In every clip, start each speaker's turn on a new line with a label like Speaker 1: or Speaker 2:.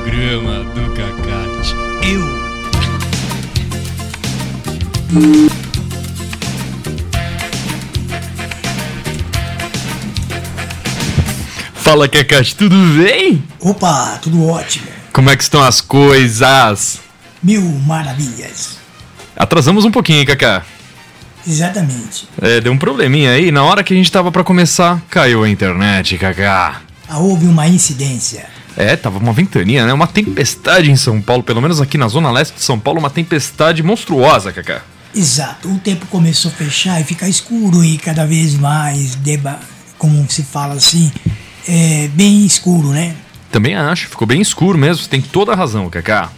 Speaker 1: programa do Cacate. Eu. Fala, Cacate, tudo bem?
Speaker 2: Opa, tudo ótimo.
Speaker 1: Como é que estão as coisas?
Speaker 2: Mil maravilhas.
Speaker 1: Atrasamos um pouquinho, hein, Cacá?
Speaker 2: Exatamente.
Speaker 1: É, deu um probleminha aí. Na hora que a gente tava pra começar, caiu a internet, Cacá.
Speaker 2: Ah, houve uma incidência.
Speaker 1: É, tava uma ventania, né? Uma tempestade em São Paulo, pelo menos aqui na zona leste de São Paulo, uma tempestade monstruosa, Cacá.
Speaker 2: Exato. O tempo começou a fechar e ficar escuro e cada vez mais, deba como se fala assim, é bem escuro, né?
Speaker 1: Também acho, ficou bem escuro mesmo, você tem toda a razão, Cacá.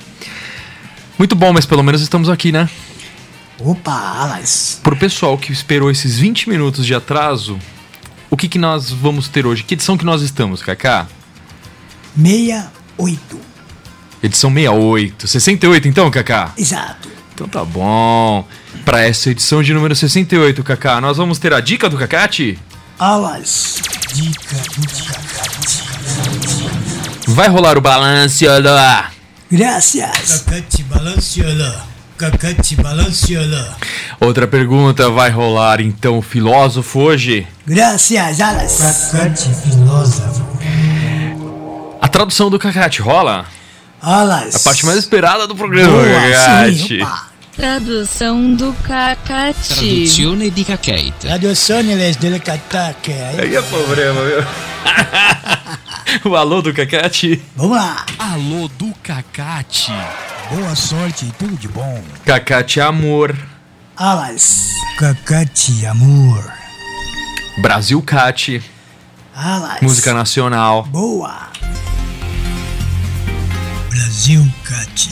Speaker 1: Muito bom, mas pelo menos estamos aqui, né?
Speaker 2: Opa, alas.
Speaker 1: Pro pessoal que esperou esses 20 minutos de atraso, o que, que nós vamos ter hoje? Que edição que nós estamos, Cacá?
Speaker 2: 68.
Speaker 1: Edição 68. 68 então, Cacá?
Speaker 2: Exato.
Speaker 1: Então tá bom. Pra essa edição de número 68, Cacá, nós vamos ter a dica do Cacate?
Speaker 2: Alas. Dica do Cacate.
Speaker 1: Vai rolar o balanço, olá.
Speaker 2: Graças.
Speaker 3: Cacate balanceola. Cacate balanceola.
Speaker 1: Outra pergunta, vai rolar então o filósofo hoje?
Speaker 2: Graças, alas.
Speaker 3: Cacate filósofo.
Speaker 1: A tradução do Cacate rola?
Speaker 2: Alas.
Speaker 1: A parte mais esperada do programa,
Speaker 2: Boa,
Speaker 1: Cacate.
Speaker 2: sim, opa.
Speaker 4: Tradução do Cacati.
Speaker 5: Traduzione di Cacate.
Speaker 2: Traduções del Cataque.
Speaker 1: Aí é problema, viu? o alô do Cacate?
Speaker 2: Vamos lá.
Speaker 5: Alô do Cacate.
Speaker 3: Boa sorte e tudo de bom.
Speaker 1: Cacate Amor.
Speaker 2: Alas.
Speaker 3: Cacate amor.
Speaker 1: Brasil Cat.
Speaker 2: Alas.
Speaker 1: Música nacional.
Speaker 2: Boa.
Speaker 3: Brasil Cate.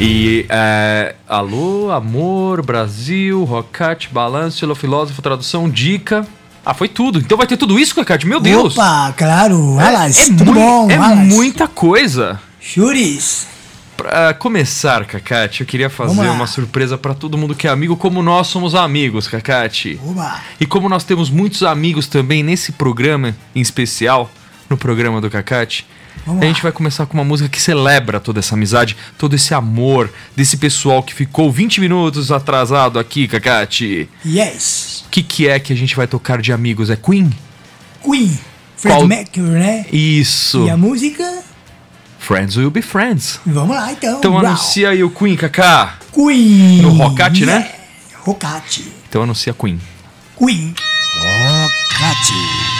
Speaker 1: E é, alô, amor, Brasil, Rocate, balanço, filósofo, tradução, dica. Ah, foi tudo. Então vai ter tudo isso, Cacate? Meu Deus!
Speaker 2: Opa, claro. Alas.
Speaker 1: é
Speaker 2: tudo
Speaker 1: mui-
Speaker 2: bom,
Speaker 1: é
Speaker 2: alas.
Speaker 1: muita coisa.
Speaker 2: Churis.
Speaker 1: Pra começar, Cacate, eu queria fazer uma surpresa pra todo mundo que é amigo, como nós somos amigos, Cacate.
Speaker 2: Oba.
Speaker 1: E como nós temos muitos amigos também nesse programa em especial, no programa do Cacate,
Speaker 2: Vamos
Speaker 1: a
Speaker 2: lá.
Speaker 1: gente vai começar com uma música que celebra toda essa amizade, todo esse amor desse pessoal que ficou 20 minutos atrasado aqui, Cacate.
Speaker 2: Yes.
Speaker 1: O que, que é que a gente vai tocar de amigos? É Queen?
Speaker 2: Queen. Fred
Speaker 1: Qual-
Speaker 2: Mercury, né?
Speaker 1: Isso.
Speaker 2: E a música?
Speaker 1: Friends will be friends.
Speaker 2: Vamos lá, então.
Speaker 1: Então
Speaker 2: Uau.
Speaker 1: anuncia aí o Queen, Kaká.
Speaker 2: Queen.
Speaker 1: No Rocate, né?
Speaker 2: Rocate.
Speaker 1: Então anuncia Queen.
Speaker 2: Queen.
Speaker 3: Cate.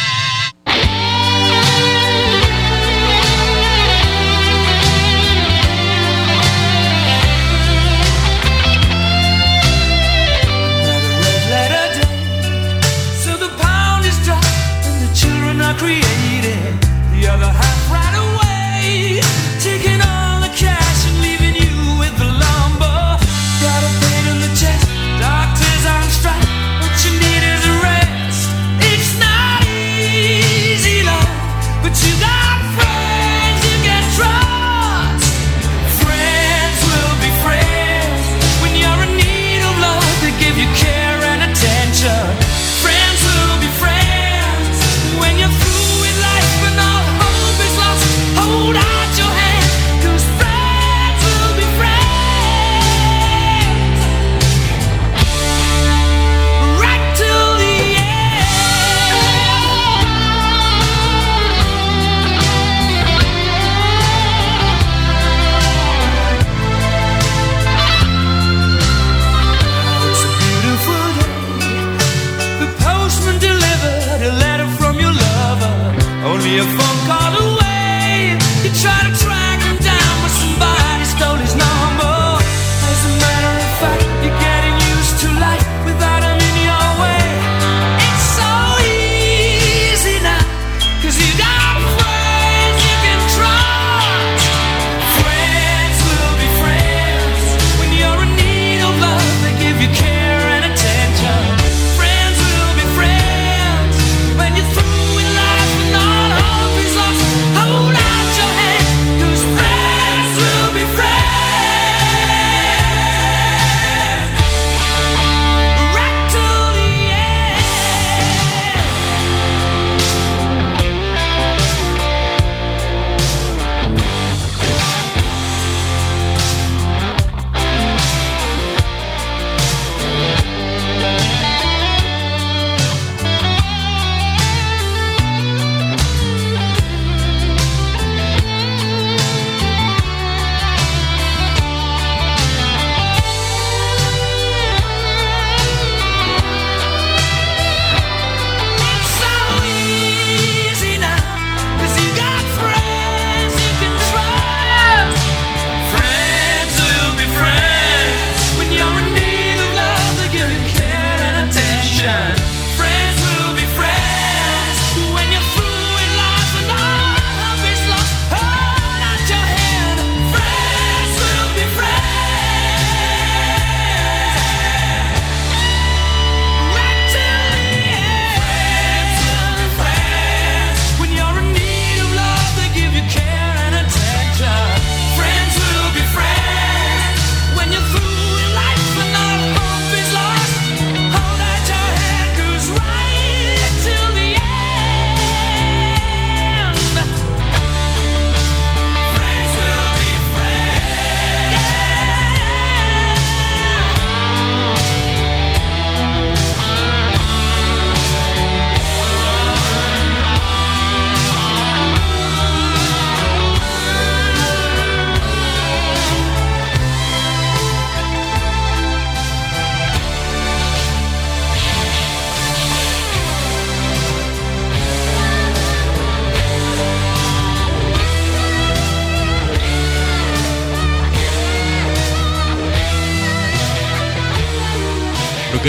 Speaker 6: create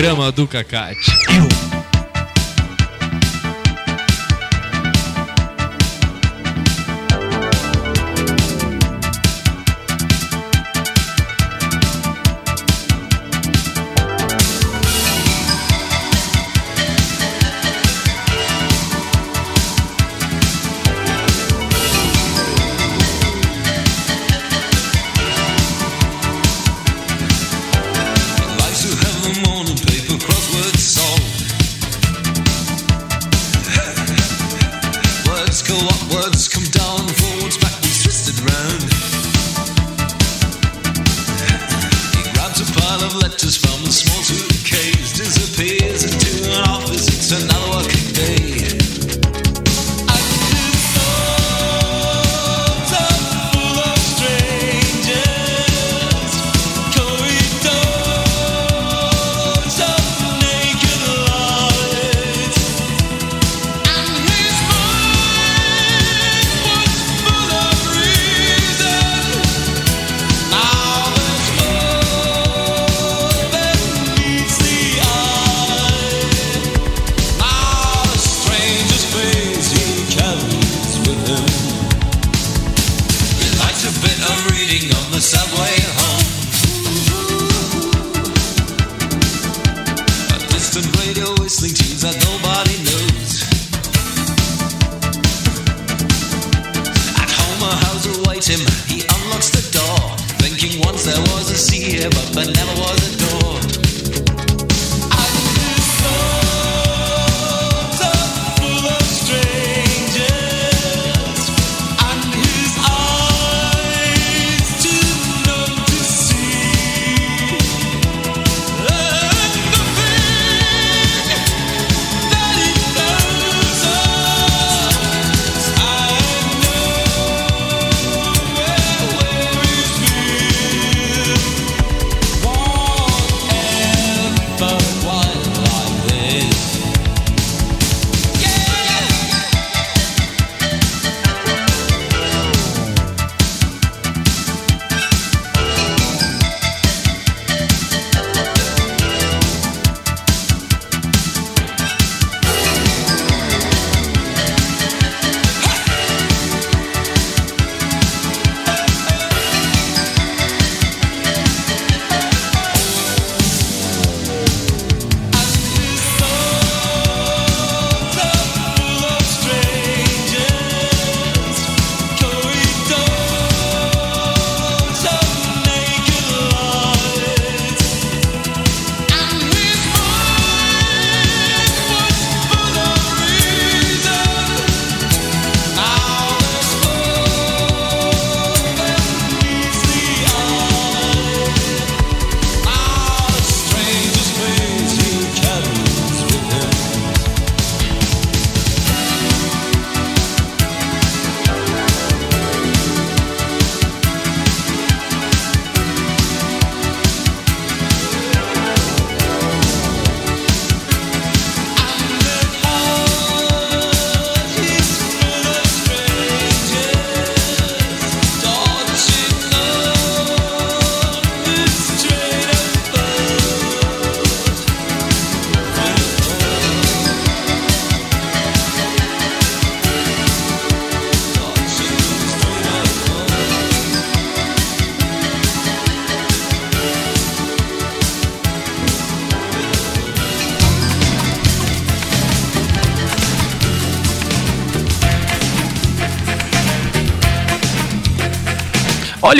Speaker 5: programa do Cacate.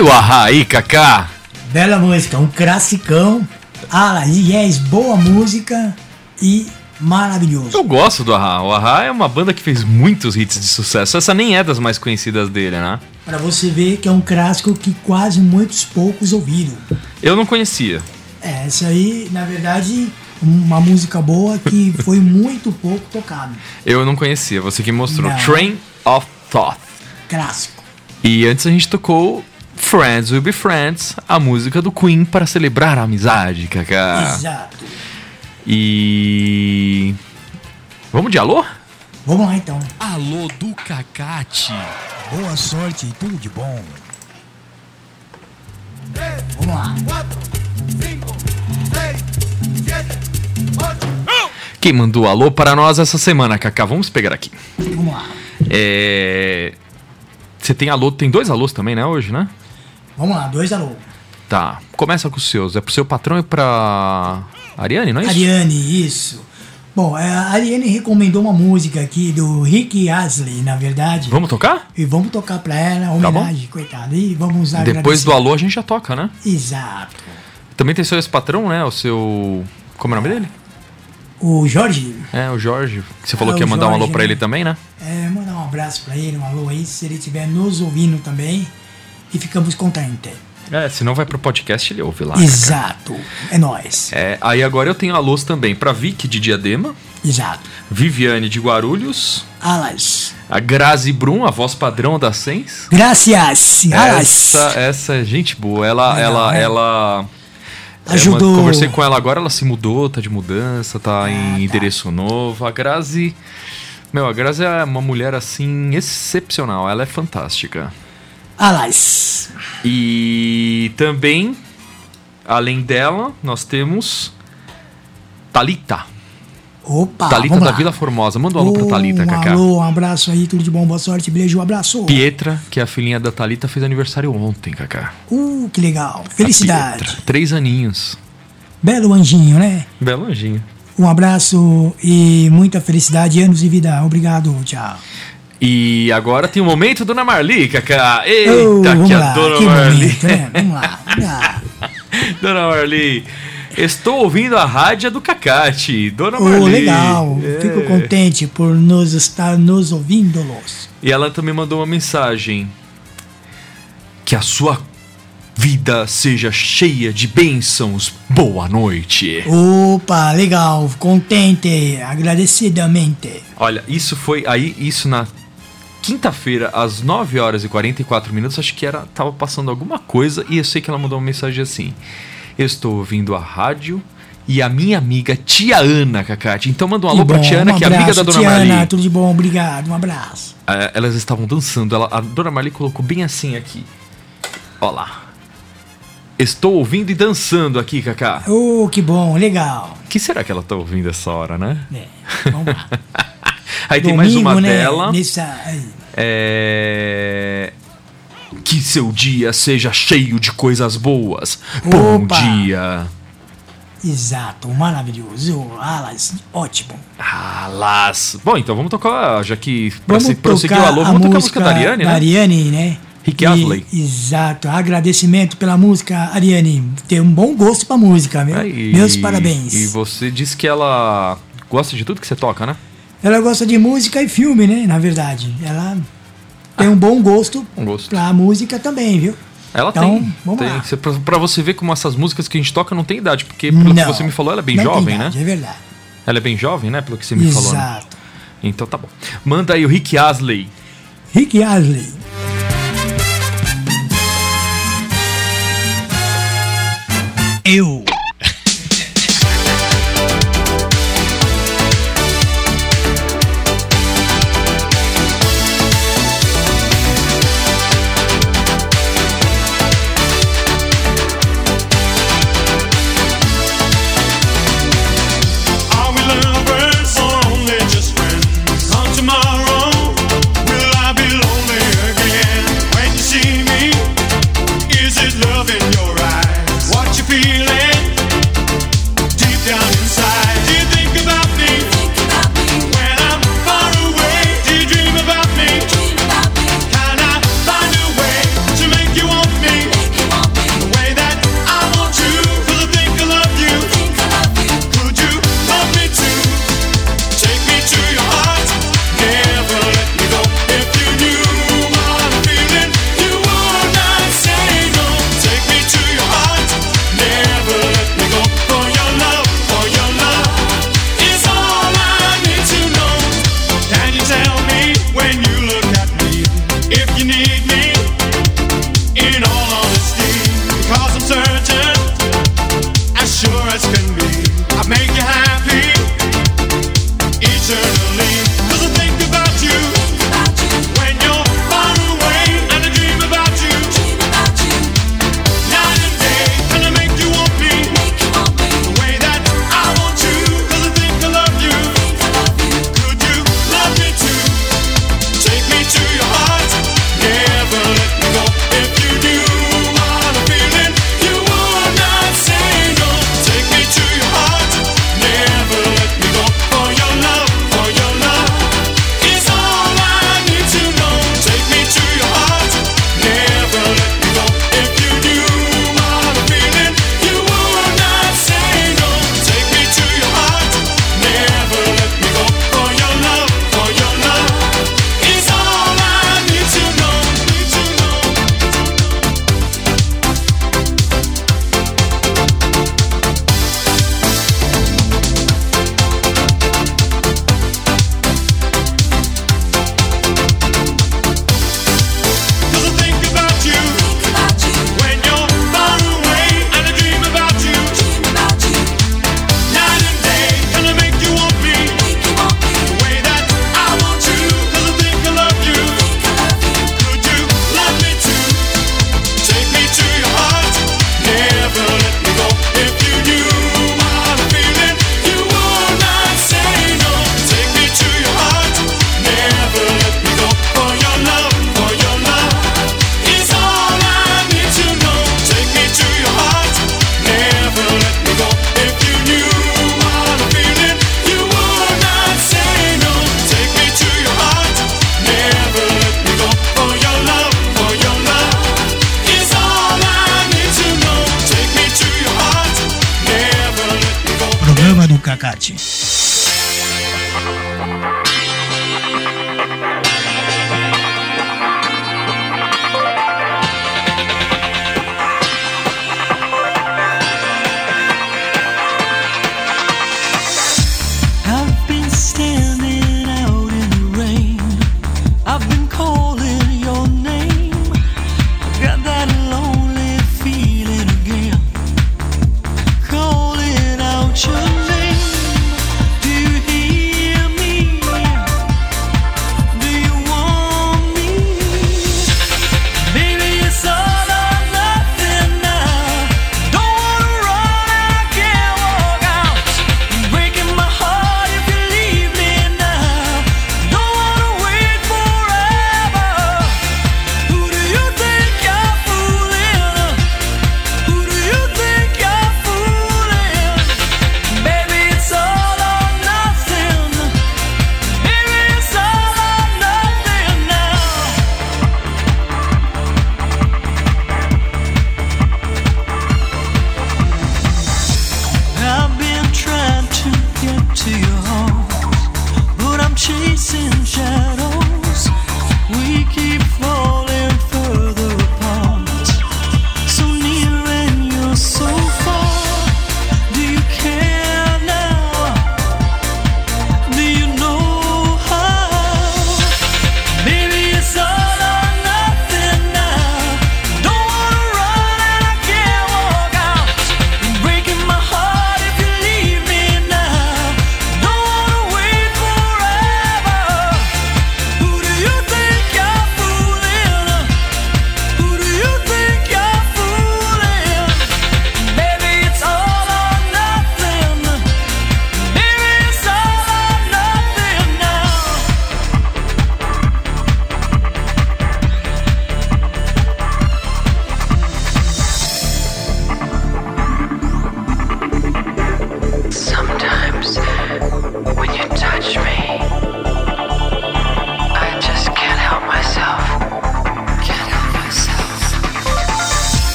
Speaker 1: Olha o Ahá aí, Kaká.
Speaker 2: Bela música, um classicão. Ah, yes, boa música e maravilhoso.
Speaker 1: Eu gosto do Ahá. O Ahá é uma banda que fez muitos hits de sucesso. Essa nem é das mais conhecidas dele, né?
Speaker 2: Pra você ver que é um clássico que quase muitos poucos ouviram.
Speaker 1: Eu não conhecia.
Speaker 2: É, essa aí, na verdade, uma música boa que foi muito pouco tocada.
Speaker 1: Eu não conhecia. Você que mostrou.
Speaker 2: Não.
Speaker 1: Train of Thought.
Speaker 2: Clássico.
Speaker 1: E antes a gente tocou Friends Will Be Friends, a música do Queen para celebrar a amizade, Kaká.
Speaker 2: Exato.
Speaker 1: E. Vamos de alô?
Speaker 2: Vamos lá então.
Speaker 5: Alô do Cacate.
Speaker 3: Boa sorte e tudo de bom.
Speaker 2: Vamos lá.
Speaker 1: Quem mandou alô para nós essa semana, Kaká? Vamos pegar aqui.
Speaker 2: Vamos lá.
Speaker 1: É... Você tem alô, tem dois alôs também, né, hoje, né?
Speaker 2: Vamos lá, dois alô.
Speaker 1: Tá, começa com os seus. É pro seu patrão e pra Ariane, não é isso?
Speaker 2: Ariane, isso. Bom, é, a Ariane recomendou uma música aqui do Rick Astley, na verdade.
Speaker 1: Vamos tocar?
Speaker 2: E vamos tocar pra ela, homenagem, coitada. E vamos
Speaker 1: Tá Depois do
Speaker 2: agradecer.
Speaker 1: alô a gente já toca, né?
Speaker 2: Exato.
Speaker 1: Também tem seu ex-patrão, né? O seu... Como é o nome dele?
Speaker 2: O Jorge,
Speaker 1: É, o Jorge. Você falou
Speaker 2: Ah,
Speaker 1: que ia mandar um alô
Speaker 2: Jorge,
Speaker 1: pra
Speaker 2: né?
Speaker 1: ele também, né?
Speaker 2: é, mandar um abraço pra ele, um alô aí, se ele estiver nos ouvindo também. E ficamos contentes.
Speaker 1: É, se não vai pro podcast, ele ouve lá. Kaká.
Speaker 2: Exato. É nóis.
Speaker 1: É, aí agora eu tenho alôs também pra Vicky de Diadema,
Speaker 2: Exato.
Speaker 1: Viviane de Guarulhos,
Speaker 2: Alas.
Speaker 1: a Grazi Brum, a voz padrão da Sens.
Speaker 2: Gracias. Alas.
Speaker 1: Essa, essa é gente boa. Ela,
Speaker 2: Legal,
Speaker 1: ela,
Speaker 2: né?
Speaker 1: ela. é,
Speaker 2: Ajudou.
Speaker 1: uma- conversei com ela agora, ela se mudou, tá de mudança, tá
Speaker 2: Ah,
Speaker 1: em
Speaker 2: tá.
Speaker 1: endereço novo. A Grazi. Meu, a Grazi é uma mulher assim excepcional, ela é fantástica.
Speaker 2: Alas.
Speaker 1: E também, além dela, nós temos Talita.
Speaker 2: Opa,
Speaker 1: Talita
Speaker 2: vamos
Speaker 1: da
Speaker 2: lá.
Speaker 1: Vila Formosa. Manda um alô pra Talita,
Speaker 2: um
Speaker 1: Kaká.
Speaker 2: alô, um abraço aí, tudo de bom, boa sorte, beijo, um abraço.
Speaker 1: Pietra, que é a filhinha da Talita, fez aniversário ontem, Kaká.
Speaker 2: Uh, que legal. Felicidade.
Speaker 1: Pietra, Três aninhos.
Speaker 2: Belo anjinho, né?
Speaker 1: Belo anjinho.
Speaker 2: Um abraço e muita felicidade, anos de vida. Obrigado, tchau.
Speaker 1: E agora tem o momento Dona Marli.
Speaker 2: Oh,
Speaker 1: Eita,
Speaker 2: vamos
Speaker 1: que
Speaker 2: lá,
Speaker 1: a Dona
Speaker 2: que
Speaker 1: Marli.
Speaker 2: momento, né? Vamos lá, vamos lá.
Speaker 1: Dona Marli, estou ouvindo a rádio do Cacate. Dona
Speaker 2: Oh,
Speaker 1: Marli.
Speaker 2: legal.
Speaker 1: É.
Speaker 2: Fico contente por nos estar nos ouvindo, Los.
Speaker 1: E ela também mandou uma mensagem. Que a sua vida seja cheia de bênçãos. Boa noite.
Speaker 2: Opa, legal. Contente, agradecidamente.
Speaker 1: Olha, isso foi aí, isso na quinta-feira, às 9 horas e 44 minutos, acho que era tava passando alguma coisa e eu sei que ela mandou uma mensagem assim: estou ouvindo a rádio e a minha amiga Tia Ana, Cacate. Então manda um alô
Speaker 2: Que
Speaker 1: pra
Speaker 2: bom,
Speaker 1: Tia Ana,
Speaker 2: um
Speaker 1: que é amiga da Dona
Speaker 2: Tiana,
Speaker 1: Marli.
Speaker 2: tudo de bom, obrigado. Um abraço.
Speaker 1: É, elas estavam dançando, ela, a Dona Marli colocou bem assim aqui. Ó lá. Estou ouvindo e dançando aqui, Cacá.
Speaker 2: Oh, que bom, legal.
Speaker 1: O que será que ela tá ouvindo essa hora, né?
Speaker 2: É, vamos lá.
Speaker 1: Aí tem mais uma
Speaker 2: Domingo, né,
Speaker 1: dela.
Speaker 2: Nessa.
Speaker 1: É... Que seu dia seja cheio de coisas boas. Bom
Speaker 2: Opa!
Speaker 1: dia.
Speaker 2: Exato, maravilhoso. Alas, ótimo.
Speaker 1: Alas. Bom, então vamos tocar, já que pra
Speaker 2: Vamos
Speaker 1: se prosseguir o alô, vamos tocar a
Speaker 2: música
Speaker 1: da Ariane,
Speaker 2: da
Speaker 1: né?
Speaker 2: Ariane, né?
Speaker 1: Rick
Speaker 2: E-
Speaker 1: Astley.
Speaker 2: Exato. Agradecimento pela música, Ariane. Tem um bom gosto pra música, meu.
Speaker 1: Aí,
Speaker 2: Meus parabéns.
Speaker 1: E você disse que ela gosta de tudo que você toca, né?
Speaker 2: Ela gosta de música e filme, né? Na verdade. Ela tem um bom gosto
Speaker 1: Bom gosto.
Speaker 2: pra música também, viu?
Speaker 1: Ela
Speaker 2: Então,
Speaker 1: tem.
Speaker 2: vamos
Speaker 1: tem.
Speaker 2: lá.
Speaker 1: Pra, pra você ver como essas músicas que a gente toca não tem idade, porque pelo que
Speaker 2: Não,
Speaker 1: você me falou, ela é bem
Speaker 2: não tem
Speaker 1: jovem,
Speaker 2: idade,
Speaker 1: né?
Speaker 2: É verdade.
Speaker 1: Ela é bem jovem, né? Pelo que você me falou. né?
Speaker 2: Exato.
Speaker 1: Então tá bom. Manda aí o Rick Asley.
Speaker 2: Rick Astley.
Speaker 3: Eu.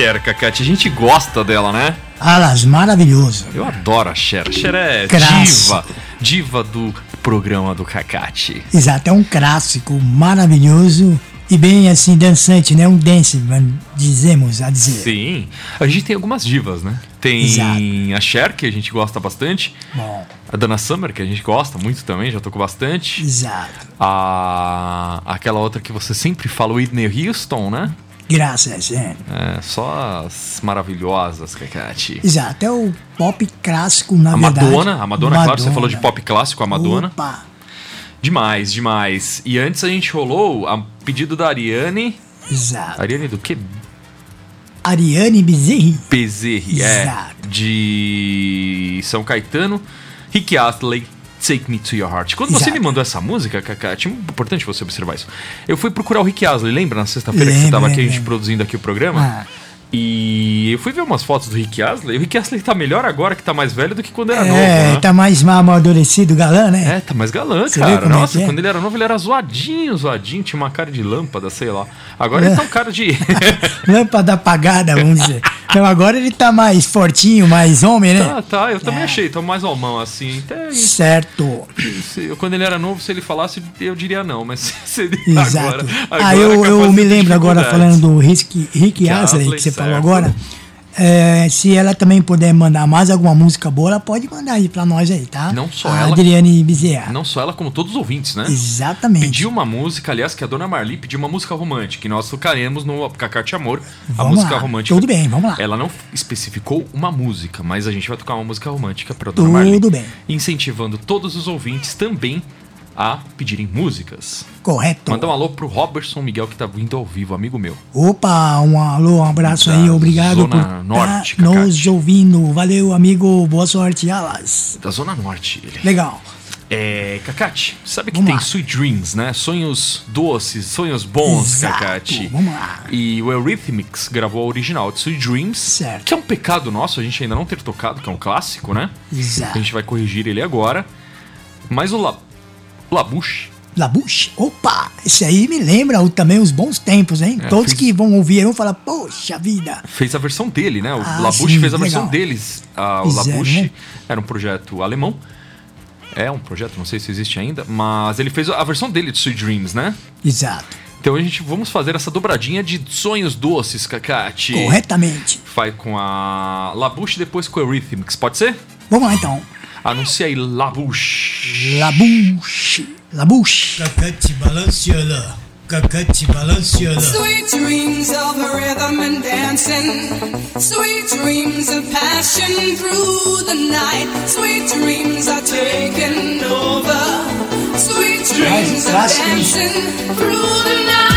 Speaker 1: Cher, Cacate, a gente gosta dela, né?
Speaker 2: Alas, maravilhoso.
Speaker 1: Eu adoro a Cher. A Cher é
Speaker 2: Clássico.
Speaker 1: diva. Diva do programa do Cacate.
Speaker 2: Exato, é um clássico maravilhoso e bem assim dançante, né? Um dance, dizemos a dizer.
Speaker 1: Sim. A gente tem algumas divas, né? Tem
Speaker 2: Exato.
Speaker 1: a Cher, que a gente gosta bastante.
Speaker 2: Bom,
Speaker 1: A Dana Summer, que a gente gosta muito também, já tocou bastante.
Speaker 2: exato.
Speaker 1: A... Aquela outra que você sempre fala, Whitney Houston, né?
Speaker 2: Graças, é.
Speaker 1: É, só as maravilhosas, Cacate.
Speaker 2: Exato, é o pop clássico, na
Speaker 1: A
Speaker 2: verdade.
Speaker 1: Madonna, a Madonna, claro, você falou de pop clássico, a Madonna.
Speaker 2: Opa,
Speaker 1: Demais, demais. E antes a gente rolou a pedido da Ariane.
Speaker 2: exato.
Speaker 1: Ariane do quê?
Speaker 2: Ariane Bezerri.
Speaker 1: Bezerri, é.
Speaker 2: Exato.
Speaker 1: De São Caetano. Rick Astley, Take Me To Your Heart. Quando você
Speaker 2: Exato.
Speaker 1: me mandou essa música, Kaká, tinha importante você observar isso. Eu fui procurar o Rick Astley, lembra na sexta-feira que você
Speaker 2: Lembro,
Speaker 1: tava aqui, a gente produzindo aqui o programa?
Speaker 2: Ah,
Speaker 1: E eu fui ver umas fotos do Rick Astley. O Rick Astley tá melhor agora que tá mais velho do que quando era
Speaker 2: É,
Speaker 1: novo, né?
Speaker 2: tá mais mal amadurecido, galã, né?
Speaker 1: É, tá mais galã,
Speaker 2: Você
Speaker 1: cara.
Speaker 2: é
Speaker 1: Nossa,
Speaker 2: é?
Speaker 1: quando ele era novo, ele era zoadinho, zoadinho, tinha uma cara de lâmpada, sei lá. Agora ele tá um cara de.
Speaker 2: Lâmpada apagada, vamos dizer. Então agora ele tá mais fortinho, mais homem, né?
Speaker 1: tá, tá, eu também
Speaker 2: É.
Speaker 1: achei, tá mais almão assim. Até
Speaker 2: Certo.
Speaker 1: se- quando ele era novo, se ele falasse, eu diria não, mas se ele
Speaker 2: Exato.
Speaker 1: agora.
Speaker 2: ah,
Speaker 1: agora
Speaker 2: eu,
Speaker 1: é
Speaker 2: eu me lembro agora falando do Rick, Rick Astley, que você falou agora. É, se ela também puder mandar mais alguma música boa, ela pode mandar aí pra nós aí, tá?
Speaker 1: Não só
Speaker 2: a
Speaker 1: ela-
Speaker 2: Adriane Bezerra.
Speaker 1: Não só ela, como todos os ouvintes, né?
Speaker 2: Exatamente.
Speaker 1: Pediu uma música, aliás, que a dona Marli pediu uma música romântica, e nós tocaremos no Cacate Amor, a
Speaker 2: Vamos
Speaker 1: música
Speaker 2: lá.
Speaker 1: romântica.
Speaker 2: Tudo bem, vamos lá.
Speaker 1: Ela não especificou uma música, mas a gente vai tocar uma música romântica pra dona Marli.
Speaker 2: Tudo bem.
Speaker 1: Incentivando todos os ouvintes também a pedirem músicas.
Speaker 2: Correto.
Speaker 1: Manda um alô pro Robertson Miguel, que tá vindo ao vivo, amigo meu.
Speaker 2: Opa, um alô, um abraço
Speaker 1: Da
Speaker 2: aí, obrigado
Speaker 1: Zona
Speaker 2: por
Speaker 1: Norte,
Speaker 2: tá nos ouvindo. Valeu, amigo, boa sorte, alas.
Speaker 1: Da Zona Norte, ele.
Speaker 2: Legal.
Speaker 1: É, Cacate, sabe que
Speaker 2: Vamos
Speaker 1: tem
Speaker 2: lá.
Speaker 1: Sweet Dreams, né? Sonhos doces, sonhos bons,
Speaker 2: Exato,
Speaker 1: Cacate.
Speaker 2: vamos lá.
Speaker 1: E o Eurythmics gravou a original de Sweet Dreams,
Speaker 2: Certo.
Speaker 1: que é um pecado nosso a gente ainda não ter tocado, que é um clássico, né?
Speaker 2: Exato.
Speaker 1: A gente vai corrigir ele agora. Mas o La... Labouche,
Speaker 2: Labuche, opa, esse aí me lembra também os bons tempos, hein?
Speaker 1: É,
Speaker 2: Todos
Speaker 1: fiz-
Speaker 2: que vão ouvir vão falar, poxa vida.
Speaker 1: fez a versão dele, né? O
Speaker 2: Ah,
Speaker 1: Labouche
Speaker 2: sim,
Speaker 1: fez a versão
Speaker 2: legal.
Speaker 1: deles. Ah, o
Speaker 2: Fizeram,
Speaker 1: Labouche
Speaker 2: né?
Speaker 1: era um projeto alemão. É um projeto, não sei se existe ainda, mas ele fez a versão dele de Sweet Dreams, né?
Speaker 2: Exato.
Speaker 1: Então a gente vamos fazer essa dobradinha de sonhos doces, Cacate.
Speaker 2: Corretamente.
Speaker 1: Vai com a Labouche depois com o Eurythmics, pode ser?
Speaker 2: Vamos lá então.
Speaker 1: Anuncia aí Labouche.
Speaker 2: Labuche. Labuche.
Speaker 3: Cacate balanceala, cacate balanceala.
Speaker 7: Sweet dreams of rhythm and dancing. Sweet dreams of passion through the night. Sweet dreams are taking over. Sweet dreams of dancing through the night.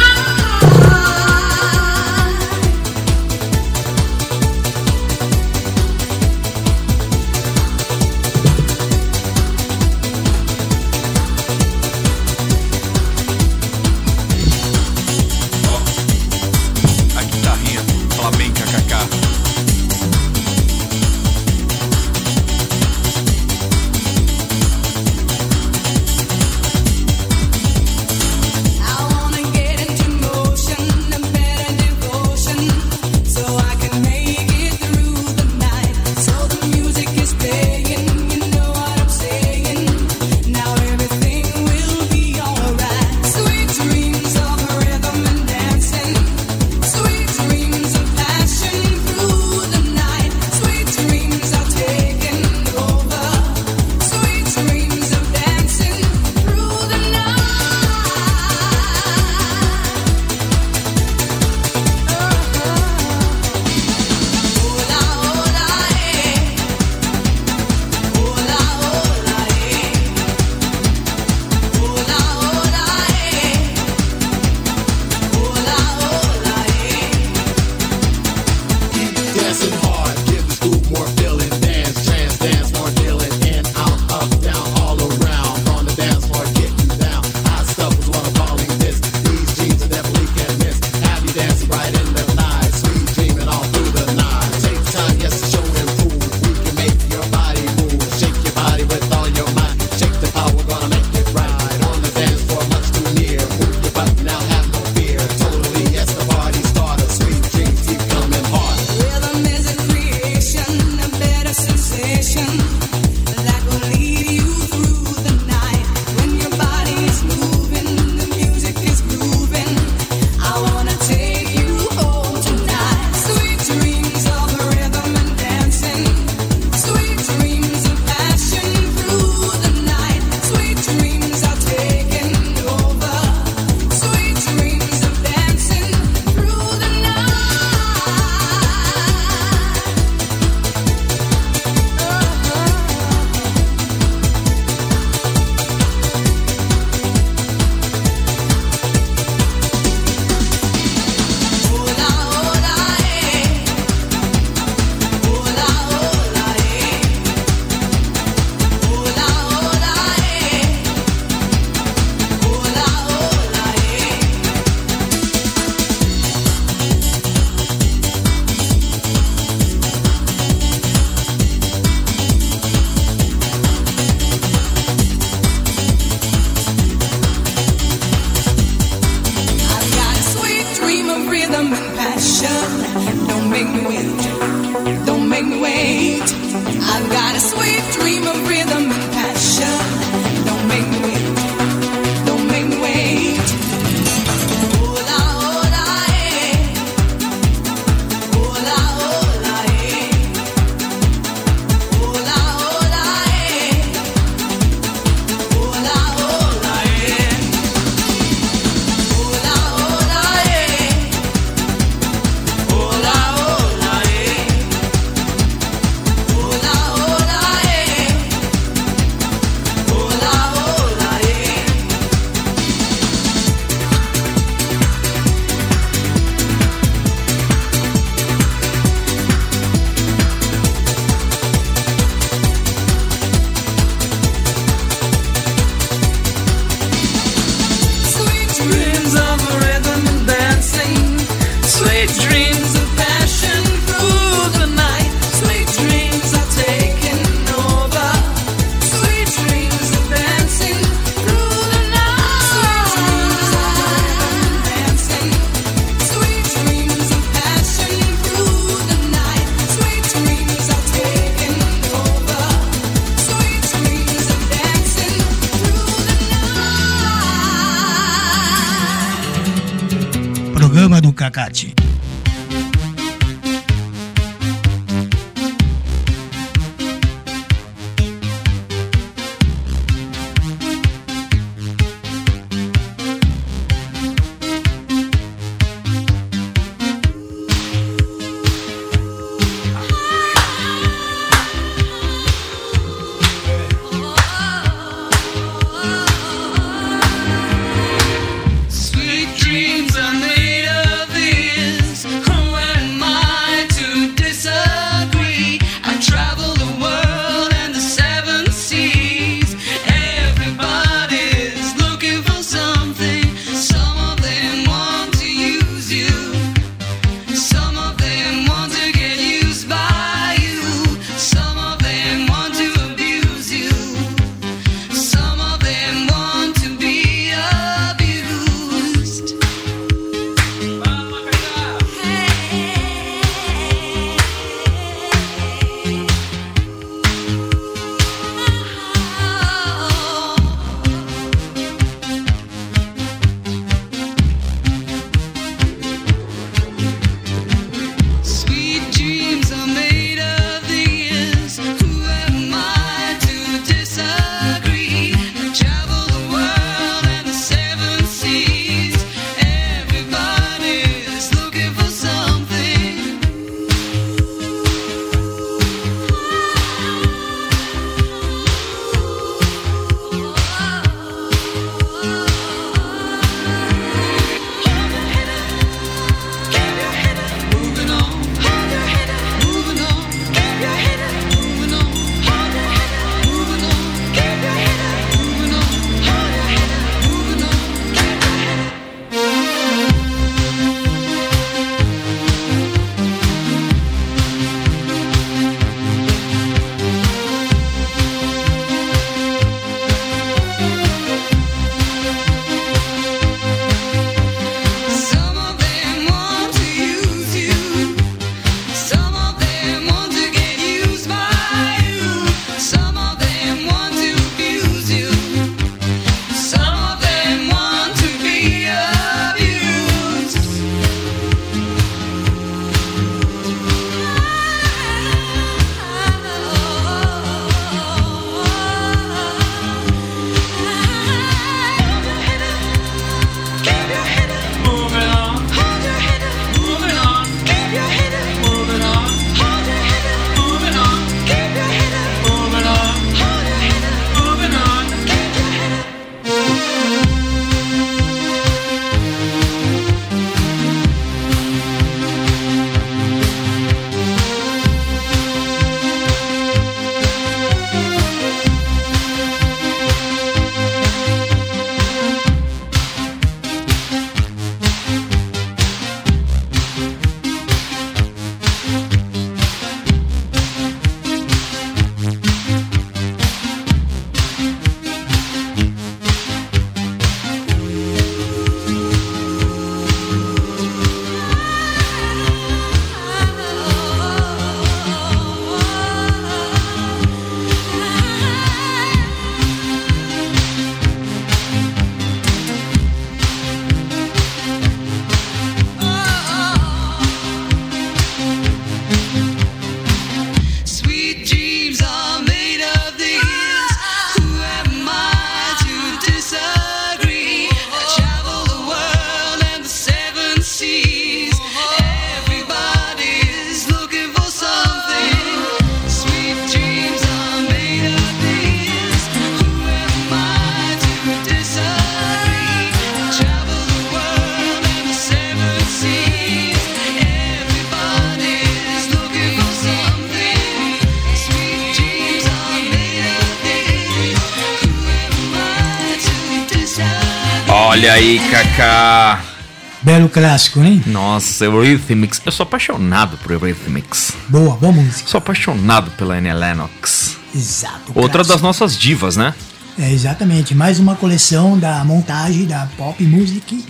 Speaker 2: Belo clássico, né?
Speaker 1: Nossa, Eurythmics. Eu sou apaixonado por Eurythmics.
Speaker 2: Boa, boa música.
Speaker 1: Sou apaixonado pela Annie Lennox.
Speaker 2: Exato.
Speaker 1: Outra
Speaker 2: clássico.
Speaker 1: das nossas divas, né?
Speaker 2: É, exatamente. Mais uma coleção da montagem da pop music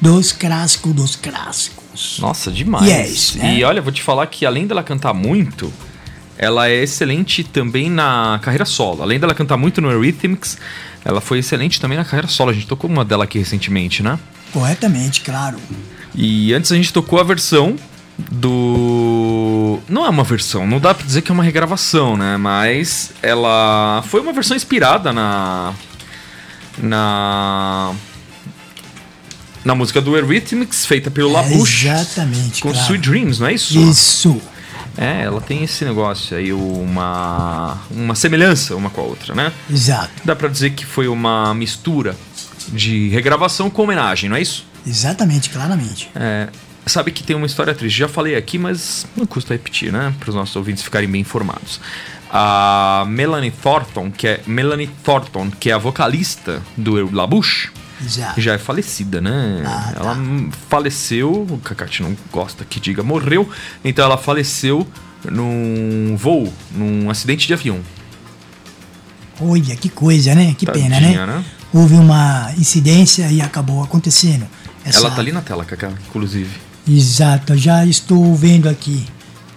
Speaker 2: dos clássicos dos clássicos.
Speaker 1: Nossa, demais.
Speaker 2: Yes, né?
Speaker 1: E olha, vou te falar que além dela cantar muito, ela é excelente também na carreira solo. Além dela cantar muito no Eurythmics, ela foi excelente também na carreira solo. A gente tocou uma dela aqui recentemente, né?
Speaker 2: Corretamente, claro.
Speaker 1: E antes a gente tocou a versão do. Não é uma versão, não dá pra dizer que é uma regravação, né? Mas ela foi uma versão inspirada na. Na. Na música do Eurythmics, feita pelo Labouche.
Speaker 2: Exatamente,
Speaker 1: Com
Speaker 2: claro.
Speaker 1: Sweet Dreams, não é isso?
Speaker 2: Isso.
Speaker 1: É, ela tem esse negócio aí, uma. Uma semelhança uma com a outra, né?
Speaker 2: Exato.
Speaker 1: Dá pra dizer que foi uma mistura de regravação com homenagem, não é isso?
Speaker 2: Exatamente, claramente.
Speaker 1: É, sabe que tem uma história triste. Já falei aqui, mas não custa repetir, né? Para os nossos ouvintes ficarem bem informados. A Melanie Thornton, que é Melanie Thornton, que é a vocalista do Labouche,
Speaker 2: Exato.
Speaker 1: já é falecida, né?
Speaker 2: Ah, tá.
Speaker 1: Ela hum, faleceu, o Kakati não gosta que diga morreu, então ela faleceu num voo, num acidente de avião.
Speaker 2: Olha, que coisa, né? Que pena,
Speaker 1: Tadinha,
Speaker 2: né?
Speaker 1: né?
Speaker 2: Houve uma incidência e acabou acontecendo. Essa-
Speaker 1: Ela tá ali na tela, Kaká, inclusive.
Speaker 2: Exato, já estou vendo aqui.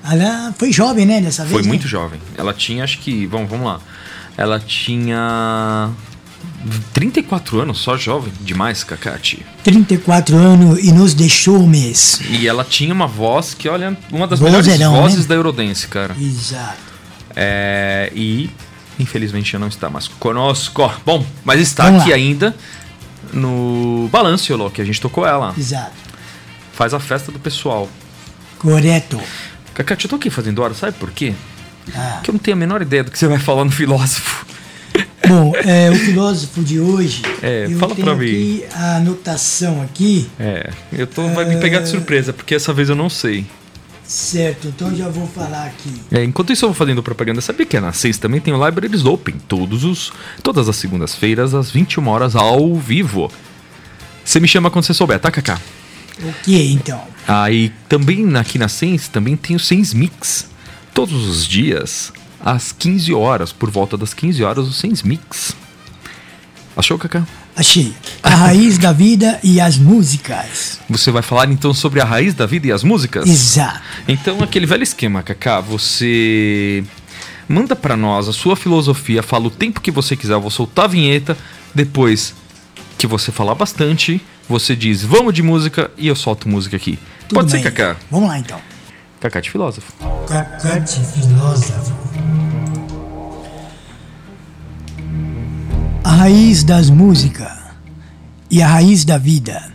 Speaker 2: Ela foi jovem, né, dessa vez?
Speaker 1: Foi
Speaker 2: né?
Speaker 1: muito jovem. Ela tinha, acho que. Vamos, vamos lá. Ela tinha. 34 anos, só jovem demais, Kakati.
Speaker 2: 34 anos e nos deixou mês.
Speaker 1: E ela tinha uma voz que, olha, uma das
Speaker 2: Vozeirão,
Speaker 1: melhores vozes
Speaker 2: né?
Speaker 1: da Eurodance, cara.
Speaker 2: Exato.
Speaker 1: É, e infelizmente não está mais conosco. Bom, mas está
Speaker 2: Vamos
Speaker 1: aqui
Speaker 2: lá.
Speaker 1: ainda no Balanciolo, que a gente tocou ela.
Speaker 2: Exato.
Speaker 1: Faz a festa do pessoal.
Speaker 2: Correto.
Speaker 1: Kakati, eu tô aqui fazendo hora, sabe por quê?
Speaker 2: Ah.
Speaker 1: Porque eu não tenho a menor ideia do que você vai falar no filósofo.
Speaker 2: Bom, é, o filósofo de hoje.
Speaker 1: É,
Speaker 2: eu
Speaker 1: fala pra mim.
Speaker 2: a anotação aqui.
Speaker 1: É, eu tô, vai me pegar de surpresa, porque essa vez eu não sei.
Speaker 2: Certo, então já vou falar aqui.
Speaker 1: É, enquanto isso eu vou fazendo propaganda, sabia que na Seis também tem o Libraries Open, todos os, todas as segundas-feiras, às 21 horas, ao vivo. Você me chama quando você souber, tá, Kaká?
Speaker 2: O que então?
Speaker 1: Aí também aqui na Sens também tem o Sens Mix. Todos os dias, às 15 horas, por volta das 15 horas, o Sens Mix. Achou, Kaká?
Speaker 2: Achei. A raiz da vida e as músicas.
Speaker 1: Você vai falar então sobre a raiz da vida e as músicas?
Speaker 2: Exato.
Speaker 1: Então, aquele velho esquema, Kaká, você manda pra nós a sua filosofia, fala o tempo que você quiser, eu vou soltar a vinheta, depois que você falar bastante, você diz vamos de música e eu solto música aqui.
Speaker 2: Tudo
Speaker 1: Pode
Speaker 2: bem.
Speaker 1: ser, Kaká?
Speaker 2: Vamos lá então.
Speaker 1: Kaká de filósofo.
Speaker 2: Cacate filósofo. A raiz das músicas e a raiz da vida.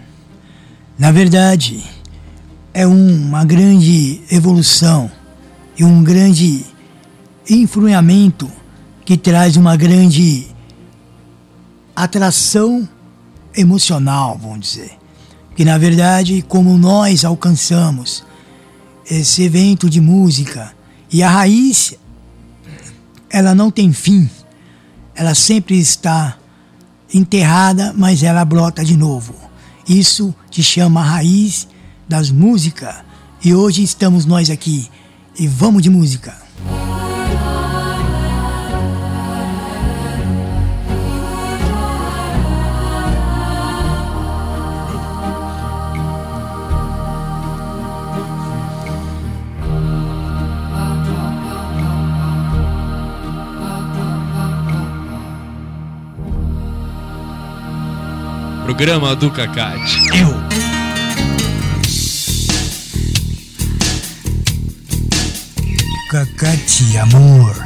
Speaker 2: Na verdade, é uma grande evolução e um grande influenciamento que traz uma grande atração emocional, vamos dizer. Que na verdade, como nós alcançamos esse evento de música e a raiz ela não tem fim ela sempre está enterrada mas ela brota de novo. Isso se chama raiz das músicas e hoje estamos nós aqui. E vamos de música
Speaker 5: Programa do Cacate.
Speaker 2: eu Cacate amor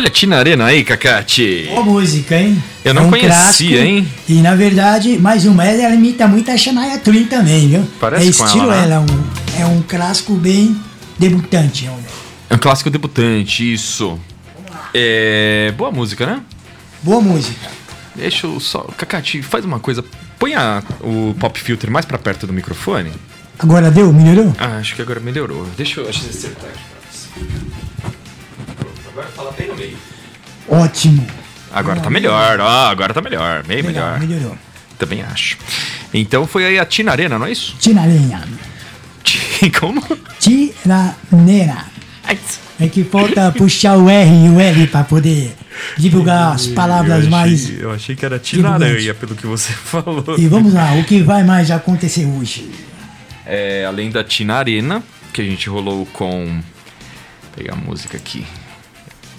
Speaker 1: Olha a Tina Arena aí, Cacate.
Speaker 2: Boa música, hein?
Speaker 1: Eu não
Speaker 2: É um
Speaker 1: conhecia,
Speaker 2: clássico.
Speaker 1: hein?
Speaker 2: E na verdade, mais uma, ela imita muito a Shania Twain também, viu?
Speaker 1: Parece
Speaker 2: é
Speaker 1: com
Speaker 2: estilo
Speaker 1: ela, né?
Speaker 2: ela, é, um, é um clássico bem debutante. é um-
Speaker 1: É um clássico debutante, isso. É. Boa música, né?
Speaker 2: Boa música.
Speaker 1: Deixa eu só. Cacate, faz uma coisa. Põe a- o pop filter mais pra perto do microfone.
Speaker 2: Agora deu? Melhorou?
Speaker 1: Ah, acho que agora melhorou. Deixa eu acho que acertar aqui pra você. Agora fala bem no meio.
Speaker 2: Ótimo.
Speaker 1: Agora tá melhor, ó, agora tá melhor, meio
Speaker 2: Legal,
Speaker 1: melhor.
Speaker 2: melhorou.
Speaker 1: Também acho. Então foi aí a Tina Arena, não é isso?
Speaker 2: Tinarenha.
Speaker 1: Como?
Speaker 2: Tiraneira. É que falta puxar o R e o L pra poder divulgar as palavras
Speaker 1: eu
Speaker 2: mais.
Speaker 1: achei, Eu achei que era Tina Aranha, pelo que você falou.
Speaker 2: E vamos lá, o que vai mais acontecer hoje?
Speaker 1: É, além da Tina Arena, que a gente rolou com. Vou pegar a música aqui.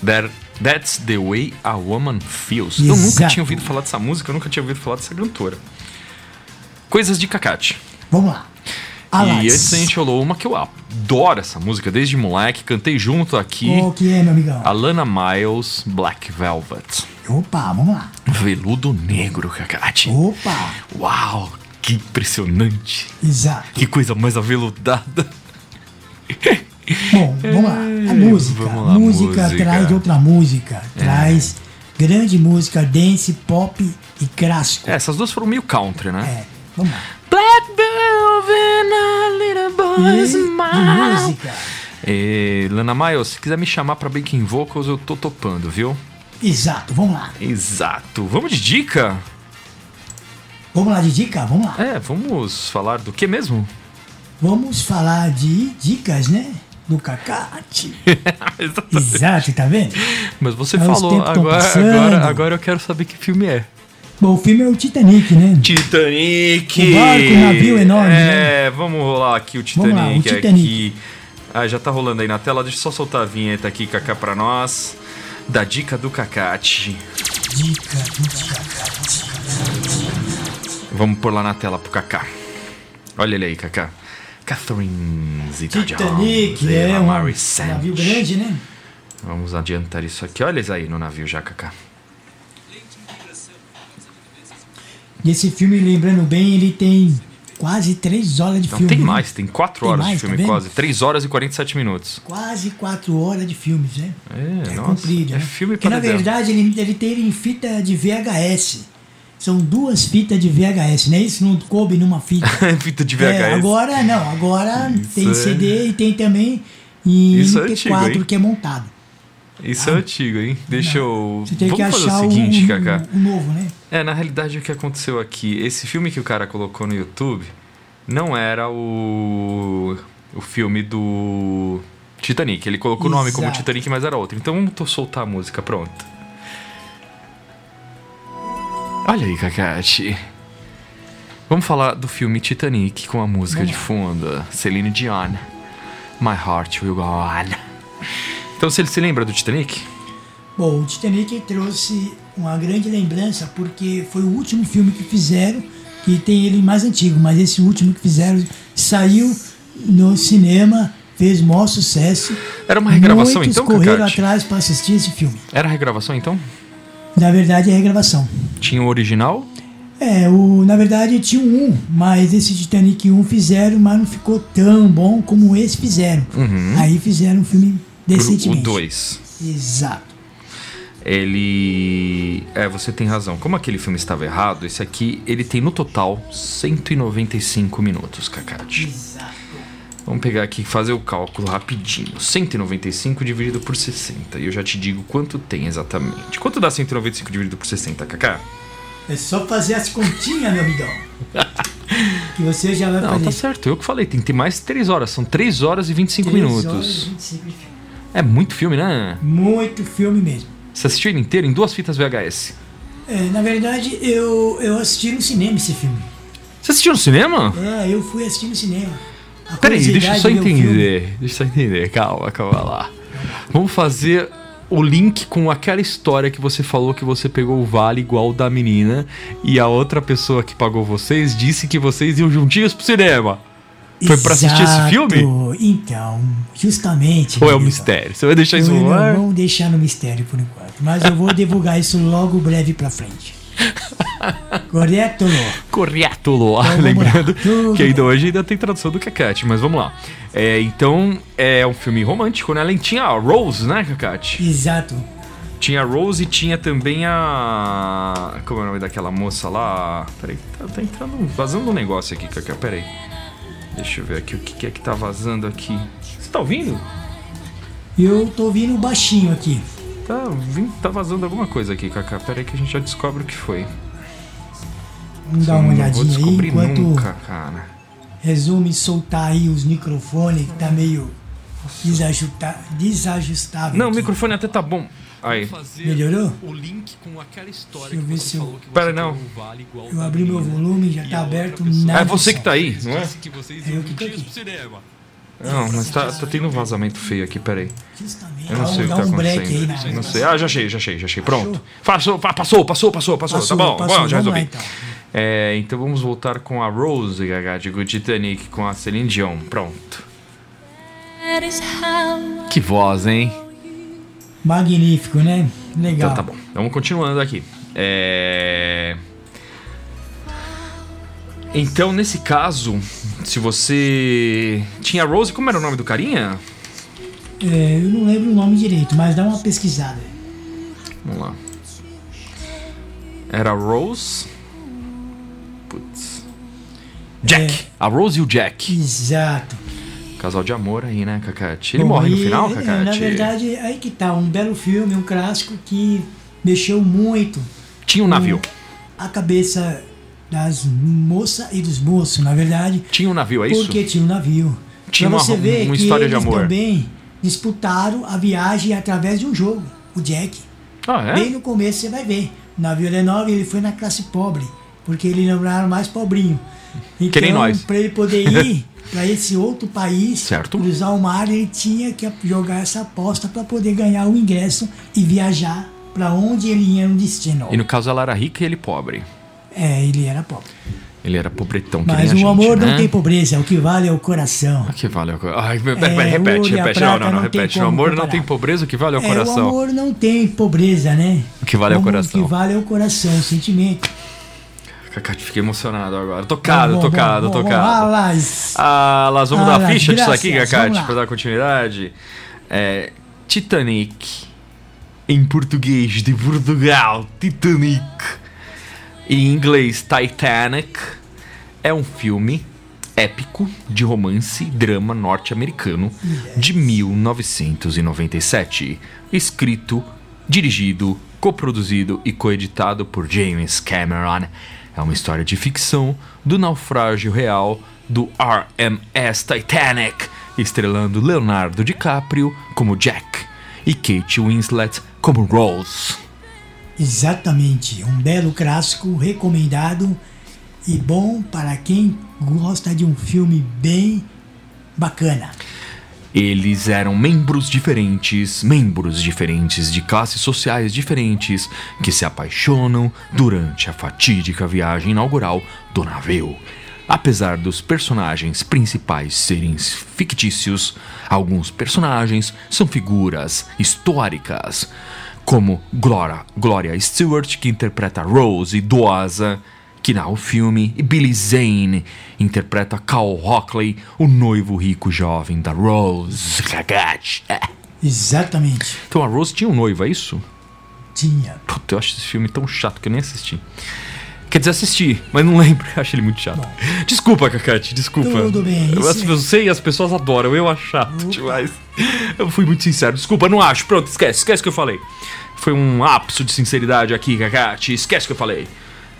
Speaker 1: That, That's the Way a Woman Feels. Eu nunca
Speaker 2: Exato.
Speaker 1: tinha ouvido falar dessa música, eu nunca tinha ouvido falar dessa cantora. Coisas de Cacate.
Speaker 2: Vamos lá.
Speaker 1: E antes a gente rolou uma que eu adoro essa música desde moleque, cantei junto aqui.
Speaker 2: Qual que é, meu amigão?
Speaker 1: Alana Miles, Black Velvet.
Speaker 2: Opa, vamos lá.
Speaker 1: Veludo negro, Cacate.
Speaker 2: Opa,
Speaker 1: Uau, que impressionante.
Speaker 2: exato.
Speaker 1: Que coisa mais aveludada.
Speaker 2: Bom, vamos lá. A música.
Speaker 1: É, lá,
Speaker 2: música,
Speaker 1: música. É.
Speaker 2: traz outra música. Traz grande música, dance, pop e clássico.
Speaker 1: É, essas duas foram meio country, né?
Speaker 2: É, vamos lá.
Speaker 1: Black Velvet, a little boy's
Speaker 2: música.
Speaker 1: E, Lana Miles, se quiser me chamar pra backing vocals, eu tô topando, viu?
Speaker 2: Exato, vamos lá.
Speaker 1: Exato. Vamos de dica?
Speaker 2: Vamos lá de dica? Vamos lá.
Speaker 1: É, vamos falar do que mesmo?
Speaker 2: Vamos falar de dicas, né? Do Cacate. Exato, tá vendo?
Speaker 1: Mas você
Speaker 2: Os
Speaker 1: falou, agora, agora, agora eu quero saber que filme é.
Speaker 2: Bom, o filme é o Titanic, né?
Speaker 1: Titanic!
Speaker 2: O barco, o navio enorme,
Speaker 1: É, vamos rolar aqui o
Speaker 2: Vamos lá,
Speaker 1: Titanic,
Speaker 2: o Titanic.
Speaker 1: aqui. Ah, já tá rolando aí na tela, deixa eu só soltar a vinheta aqui, Kaká, pra nós. Da dica do Cacate.
Speaker 2: Dica do Cacate.
Speaker 1: Vamos pôr lá na tela pro Kaká. Olha ele aí, Kaká. Catherine Zeta-Jones.
Speaker 2: Titanic,
Speaker 1: e
Speaker 2: é um navio grande, né?
Speaker 1: Vamos adiantar isso aqui. Olha eles aí no navio já, Kaká.
Speaker 2: E esse filme, lembrando bem, ele tem quase 3 horas de
Speaker 1: Não,
Speaker 2: filme.
Speaker 1: tem
Speaker 2: né?
Speaker 1: mais, tem 4
Speaker 2: Tem
Speaker 1: horas
Speaker 2: mais,
Speaker 1: de filme
Speaker 2: tá
Speaker 1: quase. 3 horas e 47 minutos.
Speaker 2: Quase 4 horas de filmes, né?
Speaker 1: É,
Speaker 2: É
Speaker 1: nossa,
Speaker 2: comprido,
Speaker 1: é
Speaker 2: né?
Speaker 1: filme
Speaker 2: Porque
Speaker 1: pra
Speaker 2: na verdade ele, ele tem ele em fita de VHS. São duas fitas de VHS, né? Isso não coube numa fita.
Speaker 1: Fita de VHS.
Speaker 2: É, agora não, agora
Speaker 1: Isso
Speaker 2: tem
Speaker 1: é-
Speaker 2: CD e tem também em
Speaker 1: Isso é
Speaker 2: MP4
Speaker 1: antigo, hein?
Speaker 2: que é montado.
Speaker 1: Isso é antigo, hein? Deixa eu.
Speaker 2: Você tem
Speaker 1: Vamos
Speaker 2: que
Speaker 1: fazer
Speaker 2: achar
Speaker 1: o seguinte,
Speaker 2: o,
Speaker 1: Kaká.
Speaker 2: o novo, né?
Speaker 1: É, na realidade o que aconteceu aqui, esse filme que o cara colocou no YouTube não era o o filme do Titanic. Ele colocou o nome como. Titanic, mas era outro. Então vamos soltar a música, pronto. Olha aí, Kakati. Vamos falar do filme Titanic com a música de fundo, Celine Dion. My Heart Will Go On. Então você se lembra do Titanic?
Speaker 2: Bom, o Titanic trouxe uma grande lembrança porque foi o último filme que fizeram, que tem ele mais antigo, mas esse último que fizeram saiu no cinema, fez maior sucesso.
Speaker 1: Era uma regravação
Speaker 2: Muitos
Speaker 1: então,
Speaker 2: correram atrás para assistir esse filme.
Speaker 1: Era regravação então?
Speaker 2: Na verdade é regravação.
Speaker 1: Tinha o original?
Speaker 2: É, o, na verdade tinha um, mas esse Titanic 1 fizeram, mas não ficou tão bom como esse fizeram. Aí fizeram um filme decentemente.
Speaker 1: O 2.
Speaker 2: Exato.
Speaker 1: Ele. É, você tem razão. Como aquele filme estava errado, esse aqui ele tem no total 195 minutos, Kakati.
Speaker 2: Exato.
Speaker 1: Vamos pegar aqui e fazer o cálculo rapidinho. 195 dividido por 60. E eu já te digo quanto tem exatamente. Quanto dá 195 dividido por 60, Kaká?
Speaker 2: É só fazer as continhas, meu amigão. que você já vai
Speaker 1: Não,
Speaker 2: fazer.
Speaker 1: tá certo. Eu que falei, tem que ter mais 3 horas. São 3 horas e 25
Speaker 2: Três
Speaker 1: minutos.
Speaker 2: horas e 25 de filme.
Speaker 1: É muito filme, né?
Speaker 2: Muito filme mesmo.
Speaker 1: Você assistiu ele inteiro em duas fitas VHS.
Speaker 2: É, na verdade, eu, eu assisti no cinema esse filme.
Speaker 1: Você assistiu no cinema?
Speaker 2: É, eu fui assistir no cinema.
Speaker 1: Peraí, deixa eu só entender. Deixa eu só entender. Calma, calma lá. Vamos fazer o link com aquela história que você falou que você pegou o vale igual o da menina e a outra pessoa que pagou vocês disse que vocês iam juntinhos pro cinema. Foi pra assistir esse
Speaker 2: Exato.
Speaker 1: filme?
Speaker 2: Então, justamente.
Speaker 1: Ou é um mistério? Você vai deixar isso no
Speaker 2: não-
Speaker 1: ar?
Speaker 2: Vamos deixar no mistério por enquanto. Mas eu vou divulgar isso logo breve pra frente. Correto?
Speaker 1: Correto.
Speaker 2: Então,
Speaker 1: Lembrando que ainda hoje ainda tem tradução do Kakati, mas vamos lá. É, então, é um filme romântico, né? Além tinha a Rose, né, Kakati?
Speaker 2: Exato.
Speaker 1: Tinha a Rose e tinha também a. Como é o nome daquela moça lá? Peraí, tá, tá entrando. vazando um negócio aqui, Kaká. Peraí. Deixa eu ver aqui o que que é que tá vazando aqui. Você tá ouvindo?
Speaker 2: Eu tô ouvindo baixinho aqui.
Speaker 1: Tá, tá vazando alguma coisa aqui, Kaká. Peraí que a gente já descobre o que foi.
Speaker 2: Vamos dar uma olhadinha aí
Speaker 1: descobrir
Speaker 2: enquanto
Speaker 1: nunca, cara.
Speaker 2: resume soltar aí os microfones que tá meio desajusta- desajustável.
Speaker 1: Não, o
Speaker 2: aqui.
Speaker 1: microfone até tá bom. Aí.
Speaker 2: Melhorou?
Speaker 5: O link com aquela história
Speaker 2: Deixa eu ver se eu,
Speaker 1: Pera, não.
Speaker 5: pegou o vale igual
Speaker 2: eu abri meu volume, já tá aberto. Nada
Speaker 1: É você que tá aí, não é?
Speaker 5: Disse que vocês
Speaker 2: É eu que tô aqui.
Speaker 1: Não, mas tá, tá tendo um vazamento feio aqui, peraí. Eu não sei o que tá acontecendo. não sei. Ah, já achei, já achei, já achei. Pronto. Passou, pa- passou, passou, passou, passou.
Speaker 2: Passou,
Speaker 1: tá bom, bom, já resolvi.
Speaker 2: Então.
Speaker 1: É, então vamos voltar com a Rose, Gaga, de Good Titanic, com a Celine Dion. Pronto. Que voz, hein?
Speaker 2: Magnífico, né? Legal.
Speaker 1: Então tá bom. Vamos continuando aqui. É... Então, nesse caso, se você. Tinha a Rose, como era o nome do carinha?
Speaker 2: É, eu não lembro o nome direito, mas dá uma pesquisada.
Speaker 1: Vamos lá. Era a Rose. Putz. Jack! A Rose e o Jack.
Speaker 2: Exato.
Speaker 1: Casal de amor aí, né, Cacate? Ele
Speaker 2: Bom,
Speaker 1: morre no final,
Speaker 2: é,
Speaker 1: Cacate?
Speaker 2: Na verdade, aí que tá, um belo filme, um clássico que mexeu muito
Speaker 1: Tinha um navio.
Speaker 2: a cabeça das moças e dos moços, na verdade.
Speaker 1: Tinha um navio, é isso?
Speaker 2: Porque tinha um navio.
Speaker 1: Tinha
Speaker 2: pra
Speaker 1: uma-
Speaker 2: você ver
Speaker 1: uma
Speaker 2: que
Speaker 1: história de
Speaker 2: eles
Speaker 1: amor.
Speaker 2: também disputaram a viagem através de um jogo, o Jack.
Speaker 1: Ah, é?
Speaker 2: Bem no começo você vai ver. O navio L9 ele foi na classe pobre, porque ele não era mais pobrinho. Então,
Speaker 1: Que nem nós.
Speaker 2: para ele poder ir para esse outro país,
Speaker 1: Certo.
Speaker 2: cruzar o mar, ele tinha que jogar essa aposta para poder ganhar o ingresso e viajar para onde ele ia no destino.
Speaker 1: E no caso ela era rica e ele pobre.
Speaker 2: É, ele era pobre.
Speaker 1: Ele era pobretão que
Speaker 2: Mas o
Speaker 1: gente,
Speaker 2: amor
Speaker 1: né?
Speaker 2: não tem pobreza, o que vale é o coração.
Speaker 1: O que vale é o coração? Ai,
Speaker 2: É,
Speaker 1: repete, repete. Não, não, não,
Speaker 2: não
Speaker 1: repete. O amor não
Speaker 2: comparar.
Speaker 1: tem pobreza, o que vale é o
Speaker 2: É, o
Speaker 1: coração.
Speaker 2: amor não tem pobreza, né?
Speaker 1: O que vale é o coração.
Speaker 2: O que vale é o coração, o sentimento.
Speaker 1: Cacate, fiquei emocionado agora. Tocado,
Speaker 2: Bom,
Speaker 1: tocado,
Speaker 2: bom, bom,
Speaker 1: tocado.
Speaker 2: alas.
Speaker 1: Ah, Las, vamos
Speaker 2: Ah,
Speaker 1: dar
Speaker 2: las,
Speaker 1: ficha disso aqui, Cacate,
Speaker 2: lá.
Speaker 1: pra dar continuidade. É, Titanic. Em português de Portugal, Titanic. Em inglês, Titanic. É um filme épico de romance e drama norte-americano de 1997. Escrito, dirigido, coproduzido e coeditado por James Cameron. É uma história de ficção do naufrágio real do RMS Titanic, estrelando Leonardo DiCaprio como Jack e Kate Winslet como Rose.
Speaker 2: Exatamente, um belo clássico recomendado e bom para quem gosta de um filme bem bacana.
Speaker 1: Eles eram membros diferentes, membros diferentes de classes sociais diferentes, que se apaixonam durante a fatídica viagem inaugural do navio. Apesar dos personagens principais serem fictícios, alguns personagens são figuras históricas, como Gloria, Gloria Stewart, que interpreta Rose idosa, que narra o filme, e Billy Zane interpreta Cal Hockley, o noivo rico jovem da Rose.
Speaker 2: Exatamente,
Speaker 1: Então a Rose tinha um noivo, é isso?
Speaker 2: tinha.
Speaker 1: Puta, eu acho esse filme tão chato que eu nem assisti. Quer dizer, assisti, mas não lembro. Eu acho ele muito chato. Desculpa, Cacate, desculpa.
Speaker 2: Tudo bem,
Speaker 1: Eu,
Speaker 2: é-
Speaker 1: eu sei, as pessoas adoram, eu acho chato demais. Eu fui muito sincero. Desculpa, não acho. Pronto, esquece, esquece o que eu falei. Foi um ápice de sinceridade aqui, Cacate. Esquece o que eu falei.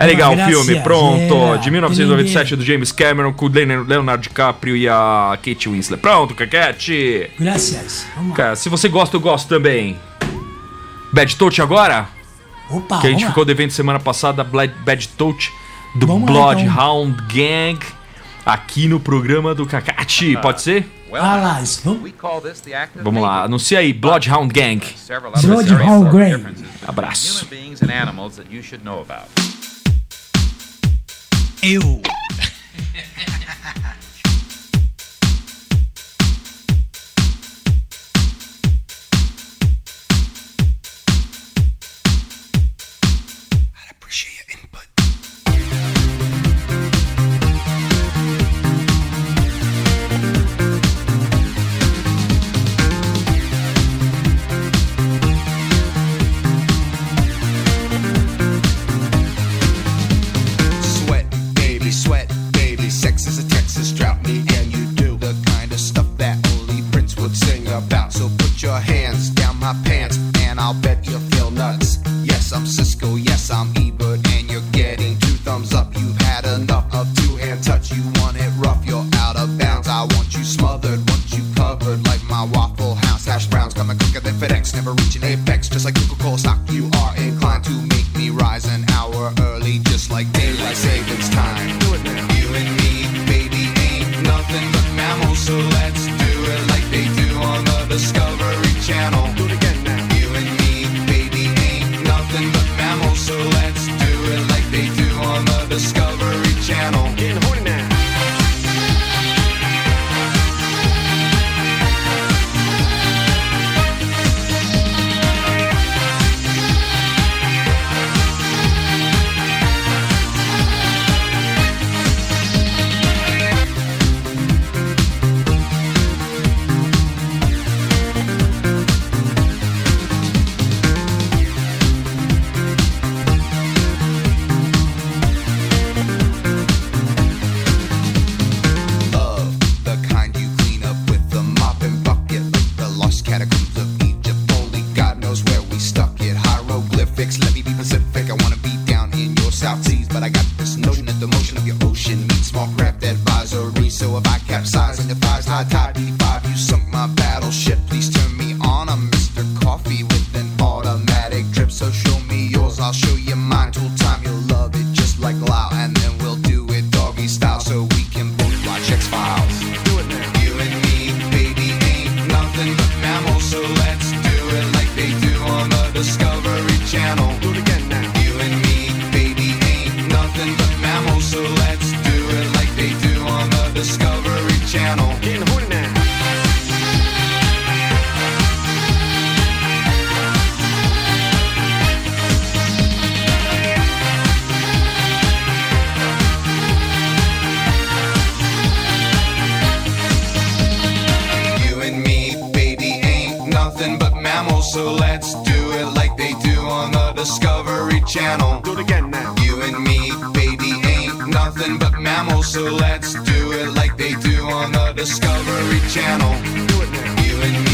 Speaker 1: É legal o filme, pronto. de 1997 do James Cameron com o Leonardo DiCaprio e a Kate Winslet. Pronto, Cacate.
Speaker 2: Graças. Vamos lá.
Speaker 1: Cara, se você gosta, eu gosto também. Bad Touch agora?
Speaker 2: Opa,
Speaker 1: que a gente
Speaker 2: vamos lá.
Speaker 1: ficou devendo semana passada, Bad, Bad Touch do
Speaker 2: Vamos lá, então.
Speaker 1: Bloodhound Gang, aqui no programa do Cacate. Pode ser?
Speaker 2: Vamos.
Speaker 8: The act of
Speaker 1: Vamos lá, anuncia aí, Bloodhound Gang.
Speaker 2: Bloodhound Gang.
Speaker 1: Abraço.
Speaker 3: Eu.
Speaker 9: nuts. Yes, I'm Cisco. Yes, I'm Ebert, and you're getting two thumbs up. You've had enough of two-hand touch. You want it rough, you're out of bounds. I want you smothered, want you covered like my Waffle House hash browns. Coming quicker than FedEx, never reaching apex. Just like Coca-Cola stock, you are inclined to make me rise an hour early, just like daylight savings Discovery Channel. You and me,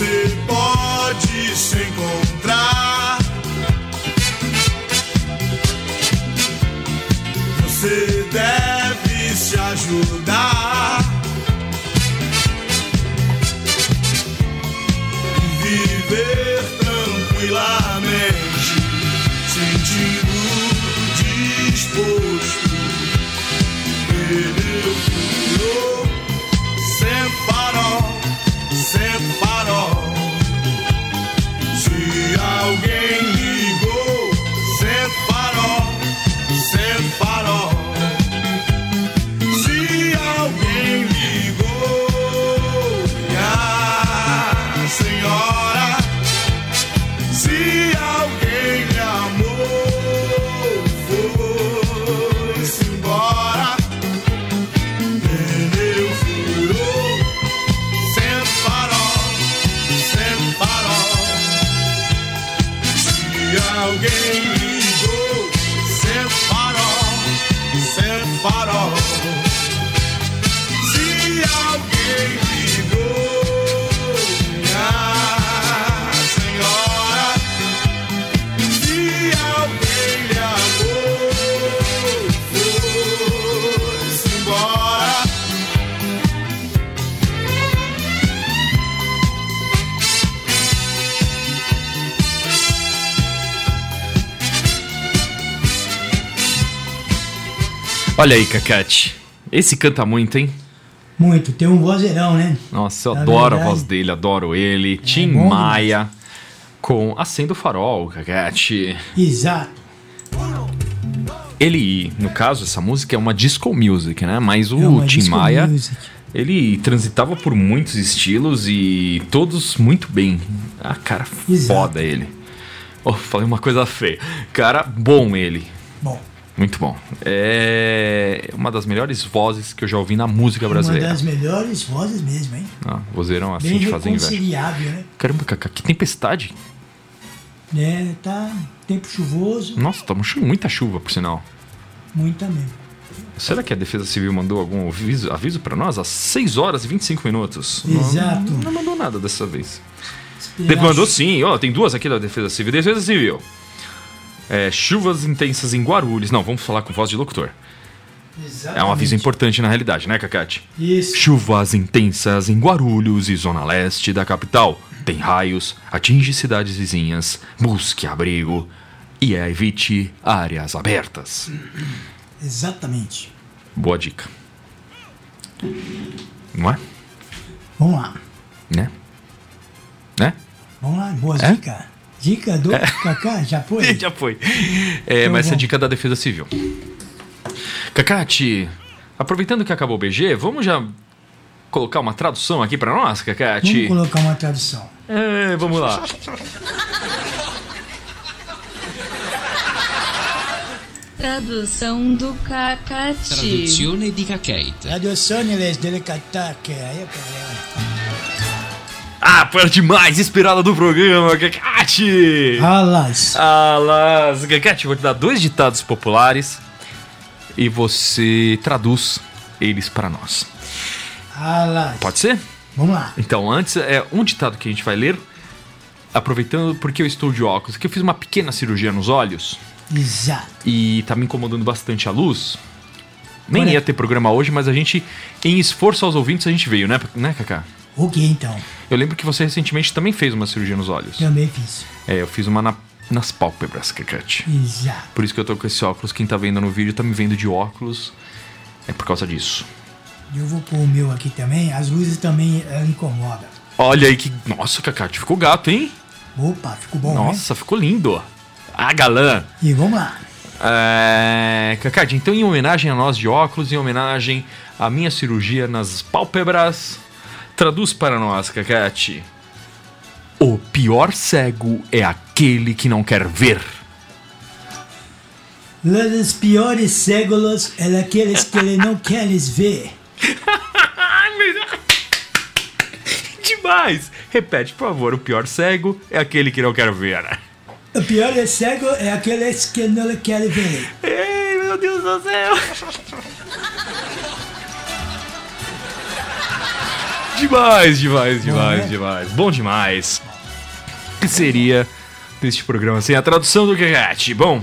Speaker 10: Você pode se encontrar. Você deve se ajudar. E viver tranquilamente,
Speaker 1: Olha aí, Cacate. Esse canta muito, hein?
Speaker 2: Muito, tem um vozeirão, né?
Speaker 1: Nossa, eu
Speaker 2: Na
Speaker 1: adoro a
Speaker 2: verdade-
Speaker 1: voz dele, adoro ele. Tim
Speaker 2: bom
Speaker 1: Maia com Acendo o Farol, Cacate.
Speaker 2: Exato.
Speaker 1: Ele, no caso, essa música é uma disco music, né? Mas o
Speaker 2: É
Speaker 1: Tim Maia,
Speaker 2: music.
Speaker 1: ele transitava por muitos estilos e todos muito bem. Ah, cara, foda ele. Oh, falei uma coisa feia. Cara, bom ele.
Speaker 2: Bom.
Speaker 1: Muito bom. É uma das melhores vozes que eu já ouvi na música
Speaker 2: Uma
Speaker 1: brasileira.
Speaker 2: das melhores vozes mesmo, hein?
Speaker 1: Ah, vozeirão assim
Speaker 2: Bem
Speaker 1: de fazer inveja.
Speaker 2: né?
Speaker 1: Caramba, Cacá, que tempestade.
Speaker 2: É, tá tempo chuvoso,
Speaker 1: Nossa, tá muita chuva, por sinal.
Speaker 2: muita mesmo.
Speaker 1: Será que a Defesa Civil mandou algum aviso, aviso para nós? Às 6 horas e 25 minutos.
Speaker 2: Exato.
Speaker 1: Não, não mandou nada dessa vez. De- Mandou sim, ó, tem duas aqui da Defesa Civil. Defesa Civil. É, chuvas intensas em Guarulhos. Não, vamos falar com voz de locutor. É um aviso importante na realidade, né, Cacate?
Speaker 2: Isso.
Speaker 1: Chuvas intensas em Guarulhos e zona leste da capital. Tem raios, atinge cidades vizinhas, busque abrigo e evite áreas abertas.
Speaker 2: Exatamente.
Speaker 1: Boa dica. Não é?
Speaker 2: Vamos lá.
Speaker 1: Né? Né?
Speaker 2: Vamos lá, boa
Speaker 1: É?
Speaker 2: dica. Dica do Kaká, já foi?
Speaker 1: Já foi. É,
Speaker 2: Então
Speaker 1: mas essa é dica da Defesa Civil. Cacate, aproveitando que acabou o BG, vamos já colocar uma tradução aqui pra nós, Cacate?
Speaker 2: Vamos colocar uma tradução.
Speaker 1: É, vamos lá.
Speaker 4: Tradução do Cacati.
Speaker 11: Traduzione di Cacate.
Speaker 2: Traduzione delle catacche. Aí, cara.
Speaker 1: Ah, parte mais esperada do programa, Cacate!
Speaker 2: Alas.
Speaker 1: Alas! Cacate, vou te dar dois ditados populares e você traduz eles para nós.
Speaker 2: Alas.
Speaker 1: Pode ser?
Speaker 2: Vamos lá.
Speaker 1: Então, antes, é um ditado que a gente vai ler, aproveitando porque eu estou de óculos, que eu fiz uma pequena cirurgia nos olhos
Speaker 2: Exato.
Speaker 1: e tá me incomodando bastante a luz. Nem
Speaker 2: Olha-
Speaker 1: ia ter programa hoje, mas a gente, em esforço aos ouvintes, a gente veio, né, né Kaká?
Speaker 2: O que então?
Speaker 1: Eu lembro que você recentemente também fez uma cirurgia nos olhos.
Speaker 2: Também fiz.
Speaker 1: É, eu fiz uma na- nas pálpebras, Cacate.
Speaker 2: Exato.
Speaker 1: Por isso que eu tô com esse óculos. Quem tá vendo no vídeo tá me vendo de óculos. É por causa disso.
Speaker 2: Eu vou pôr o meu aqui também. As luzes também ela incomoda.
Speaker 1: Olha aí que. Nossa, Cacate, ficou gato, hein?
Speaker 2: Opa, ficou bom, né?
Speaker 1: Nossa, ficou lindo. Ah, galã.
Speaker 2: E vamos lá.
Speaker 1: É... Cacate, então em homenagem a nós de óculos, em homenagem à minha cirurgia nas pálpebras, traduz para nós, Cacate. O pior cego é aquele que não quer ver.
Speaker 2: Um dos piores cegos é aqueles que ele não queres ver.
Speaker 1: Demais! Repete, por favor. O pior cego é aquele que não quer ver.
Speaker 2: O pior cego é aqueles que não querem ver.
Speaker 1: Ei, meu Deus do céu! Demais, demais, demais,
Speaker 2: né?
Speaker 1: demais. Bom demais. O que seria deste programa sem a tradução do Cacate? Bom,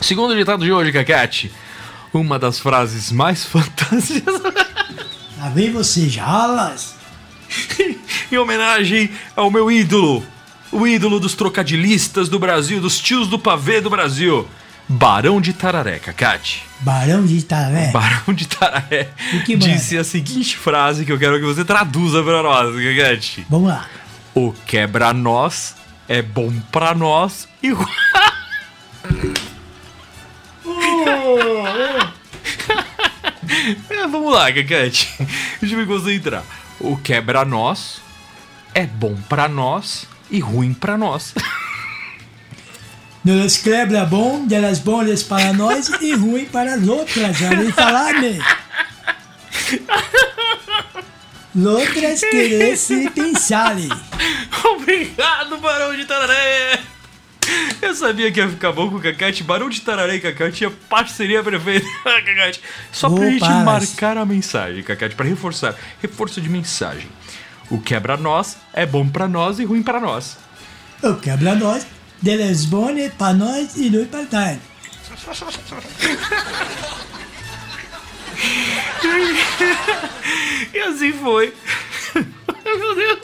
Speaker 1: segundo ditado de hoje, Cacate, uma das frases mais fantásticas
Speaker 2: Lá vem você, Jalas.
Speaker 1: em homenagem ao meu ídolo, o ídolo dos trocadilistas do Brasil, dos tios do pavê do Brasil, Barão de Tararé, Cacate.
Speaker 2: Barão de Itaré.
Speaker 1: Barão de Tararé
Speaker 2: O que manda?
Speaker 1: disse a seguinte frase que eu quero que você traduza pra nós, Cacate.
Speaker 2: Vamos lá.
Speaker 1: O quebra-nós é bom pra nós e... É, vamos lá, Cacate. Deixa eu me concentrar. O quebra-nós é bom pra nós e ruim pra nós.
Speaker 2: Nos quebra bom, delas boas para nós e ruim para as outras. Já ouvi falar, né? Outras querer se pensarem.
Speaker 1: Obrigado, Barão de Tararé! Eu sabia que ia ficar bom com o Cacate. Barão de Tararé e Cacate é parceria perfeita, Cacate. Só pra
Speaker 2: Opa,
Speaker 1: gente
Speaker 2: mas-
Speaker 1: marcar a mensagem, Cacate, pra reforçar. Reforço de mensagem. O quebra-nós é bom pra nós e ruim pra nós.
Speaker 2: O quebra delas boas para nós e para nós.
Speaker 1: E assim foi. Meu Deus.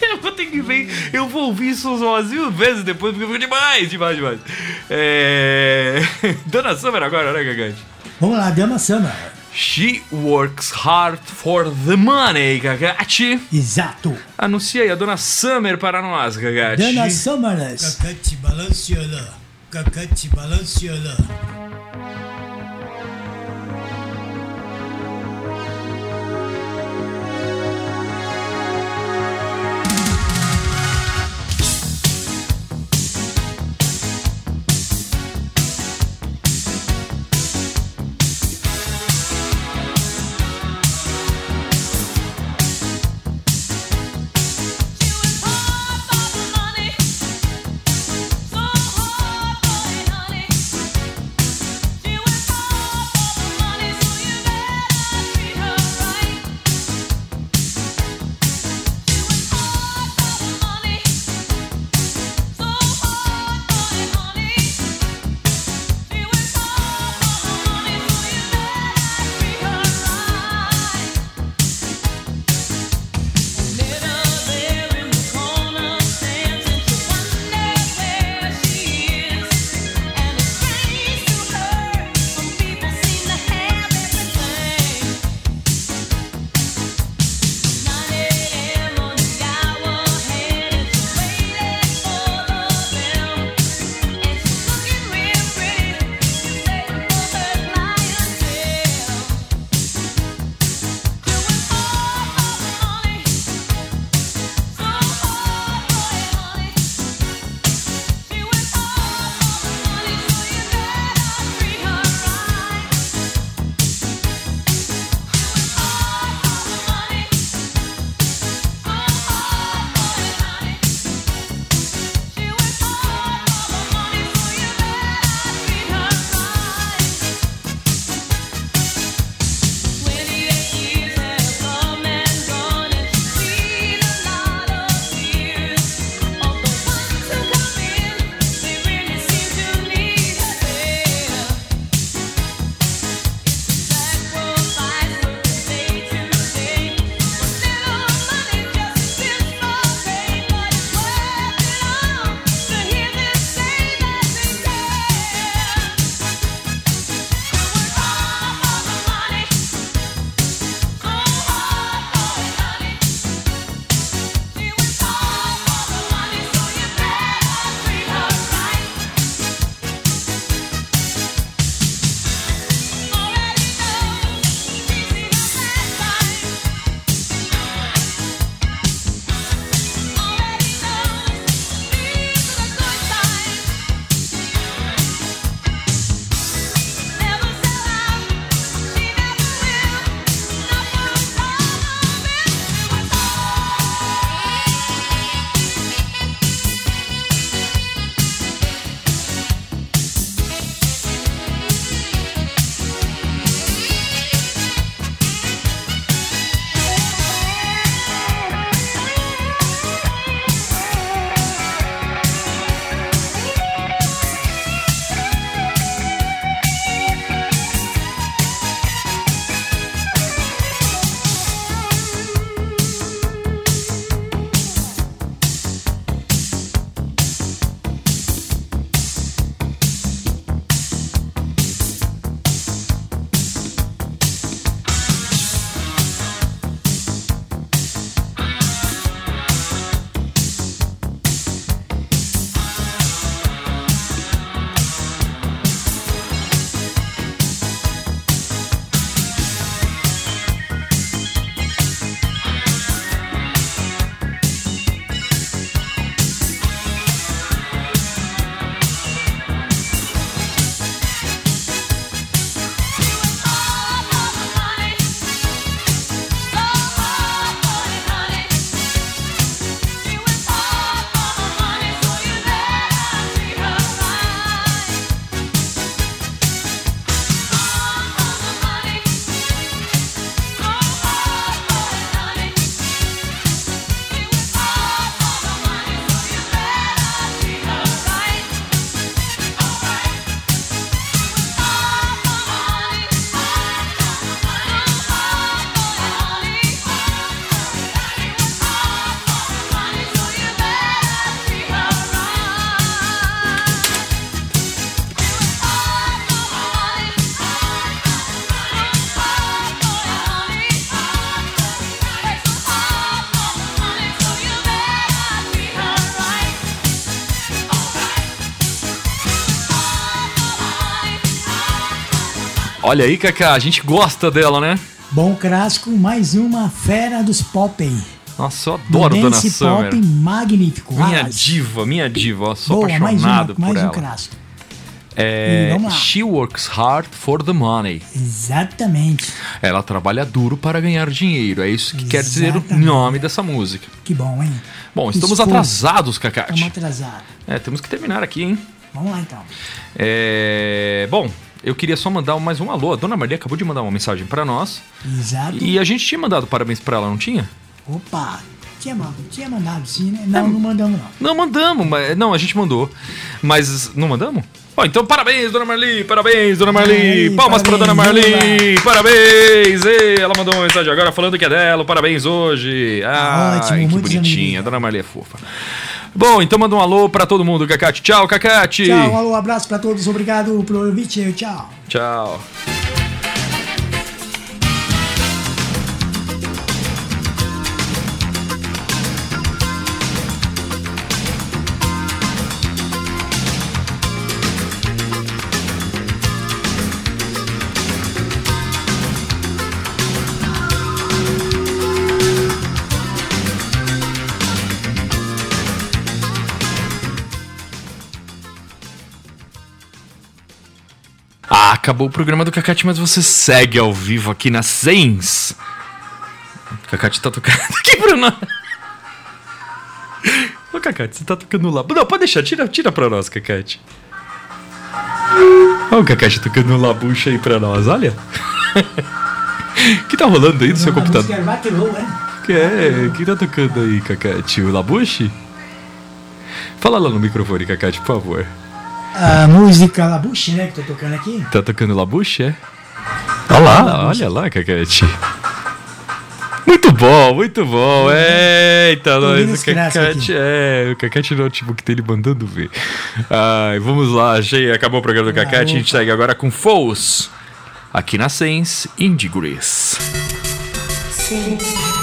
Speaker 1: Eu vou ter que ver. Eu vou ouvir isso umas mil vezes depois, porque ficou demais, demais, demais. É... Dona Summer agora, né, Cacate?
Speaker 2: Vamos lá, Dama Sama.
Speaker 1: She works hard for the money, Cacate.
Speaker 2: Exato.
Speaker 1: Anuncia aí a Dona Summer para nós, Cacate.
Speaker 2: Dana Samaras. Cacate balanciola. Cacate balanciola.
Speaker 1: Olha aí, Kaká, a gente gosta dela, né?
Speaker 2: Bom clássico, mais uma fera dos pop.
Speaker 1: Nossa, eu adoro
Speaker 2: Do
Speaker 1: Dona
Speaker 2: dance
Speaker 1: Summer.
Speaker 2: pop magnífico.
Speaker 1: Minha diva, minha diva, ó, sou
Speaker 2: Boa, mais, uma,
Speaker 1: apaixonado
Speaker 2: mais
Speaker 1: por
Speaker 2: um
Speaker 1: ela.
Speaker 2: clássico.
Speaker 1: É. She works hard for the money.
Speaker 2: Exatamente.
Speaker 1: Ela trabalha duro para ganhar dinheiro. É isso que quer dizer o
Speaker 2: Exatamente.
Speaker 1: nome dessa música.
Speaker 2: Que bom, hein?
Speaker 1: Bom, estamos
Speaker 2: Esforço.
Speaker 1: atrasados, Cacate.
Speaker 2: Estamos atrasados.
Speaker 1: É, temos que terminar aqui, hein?
Speaker 2: Vamos lá então.
Speaker 1: É, Bom, eu queria só mandar mais um alô. A dona Maria acabou de mandar uma mensagem para nós.
Speaker 2: Exato.
Speaker 1: E a gente tinha mandado parabéns para ela, não tinha?
Speaker 2: Opa, tinha, mandado- tinha mandado sim, né? Não, não mandamos não.
Speaker 1: Não, mandamos, mas. Não, a gente mandou. Mas não mandamos? Bom, então parabéns, dona Marli, parabéns, dona Marli.
Speaker 2: Aí,
Speaker 1: Palmas para dona
Speaker 2: parabéns,
Speaker 1: Marli, parabéns. Ei, ela mandou uma mensagem agora falando que é dela, parabéns hoje. Ah,
Speaker 2: Ótimo,
Speaker 1: que bonitinha,
Speaker 2: amigos.
Speaker 1: dona Marli é fofa. Bom, então manda um alô para todo mundo, Cacate. Tchau, Cacate.
Speaker 2: Tchau, alô, abraço pra todos. Obrigado pelo convite. Tchau.
Speaker 1: Tchau. Acabou o programa do Cacate, mas você segue ao vivo aqui na Sens. O Cacate tá tocando aqui pra nós. Ô, Cacate, você tá tocando lá. Não, pode deixar, tira, tira pra nós, Cacate. Olha o Cacate tocando um labucha aí pra nós, olha. O que tá rolando aí no seu computador?
Speaker 2: é né?
Speaker 1: Que é? Quem tá tocando aí, Cacate? O Labuche? Fala lá no microfone, Cacate, por favor.
Speaker 2: A música Labuche, né, que tô tocando aqui.
Speaker 1: Tá tocando Labuche, é? Olha lá, olha lá, Cacate. Muito bom, muito bom. Eita,
Speaker 2: ouvindo
Speaker 1: nós, o Cacate, é, o Cacate no notebook dele mandando ver. Ai, vamos lá, achei, acabou o programa do Cacate, a gente segue agora com Fous, aqui na Sense, Indie Grease.
Speaker 12: Sense.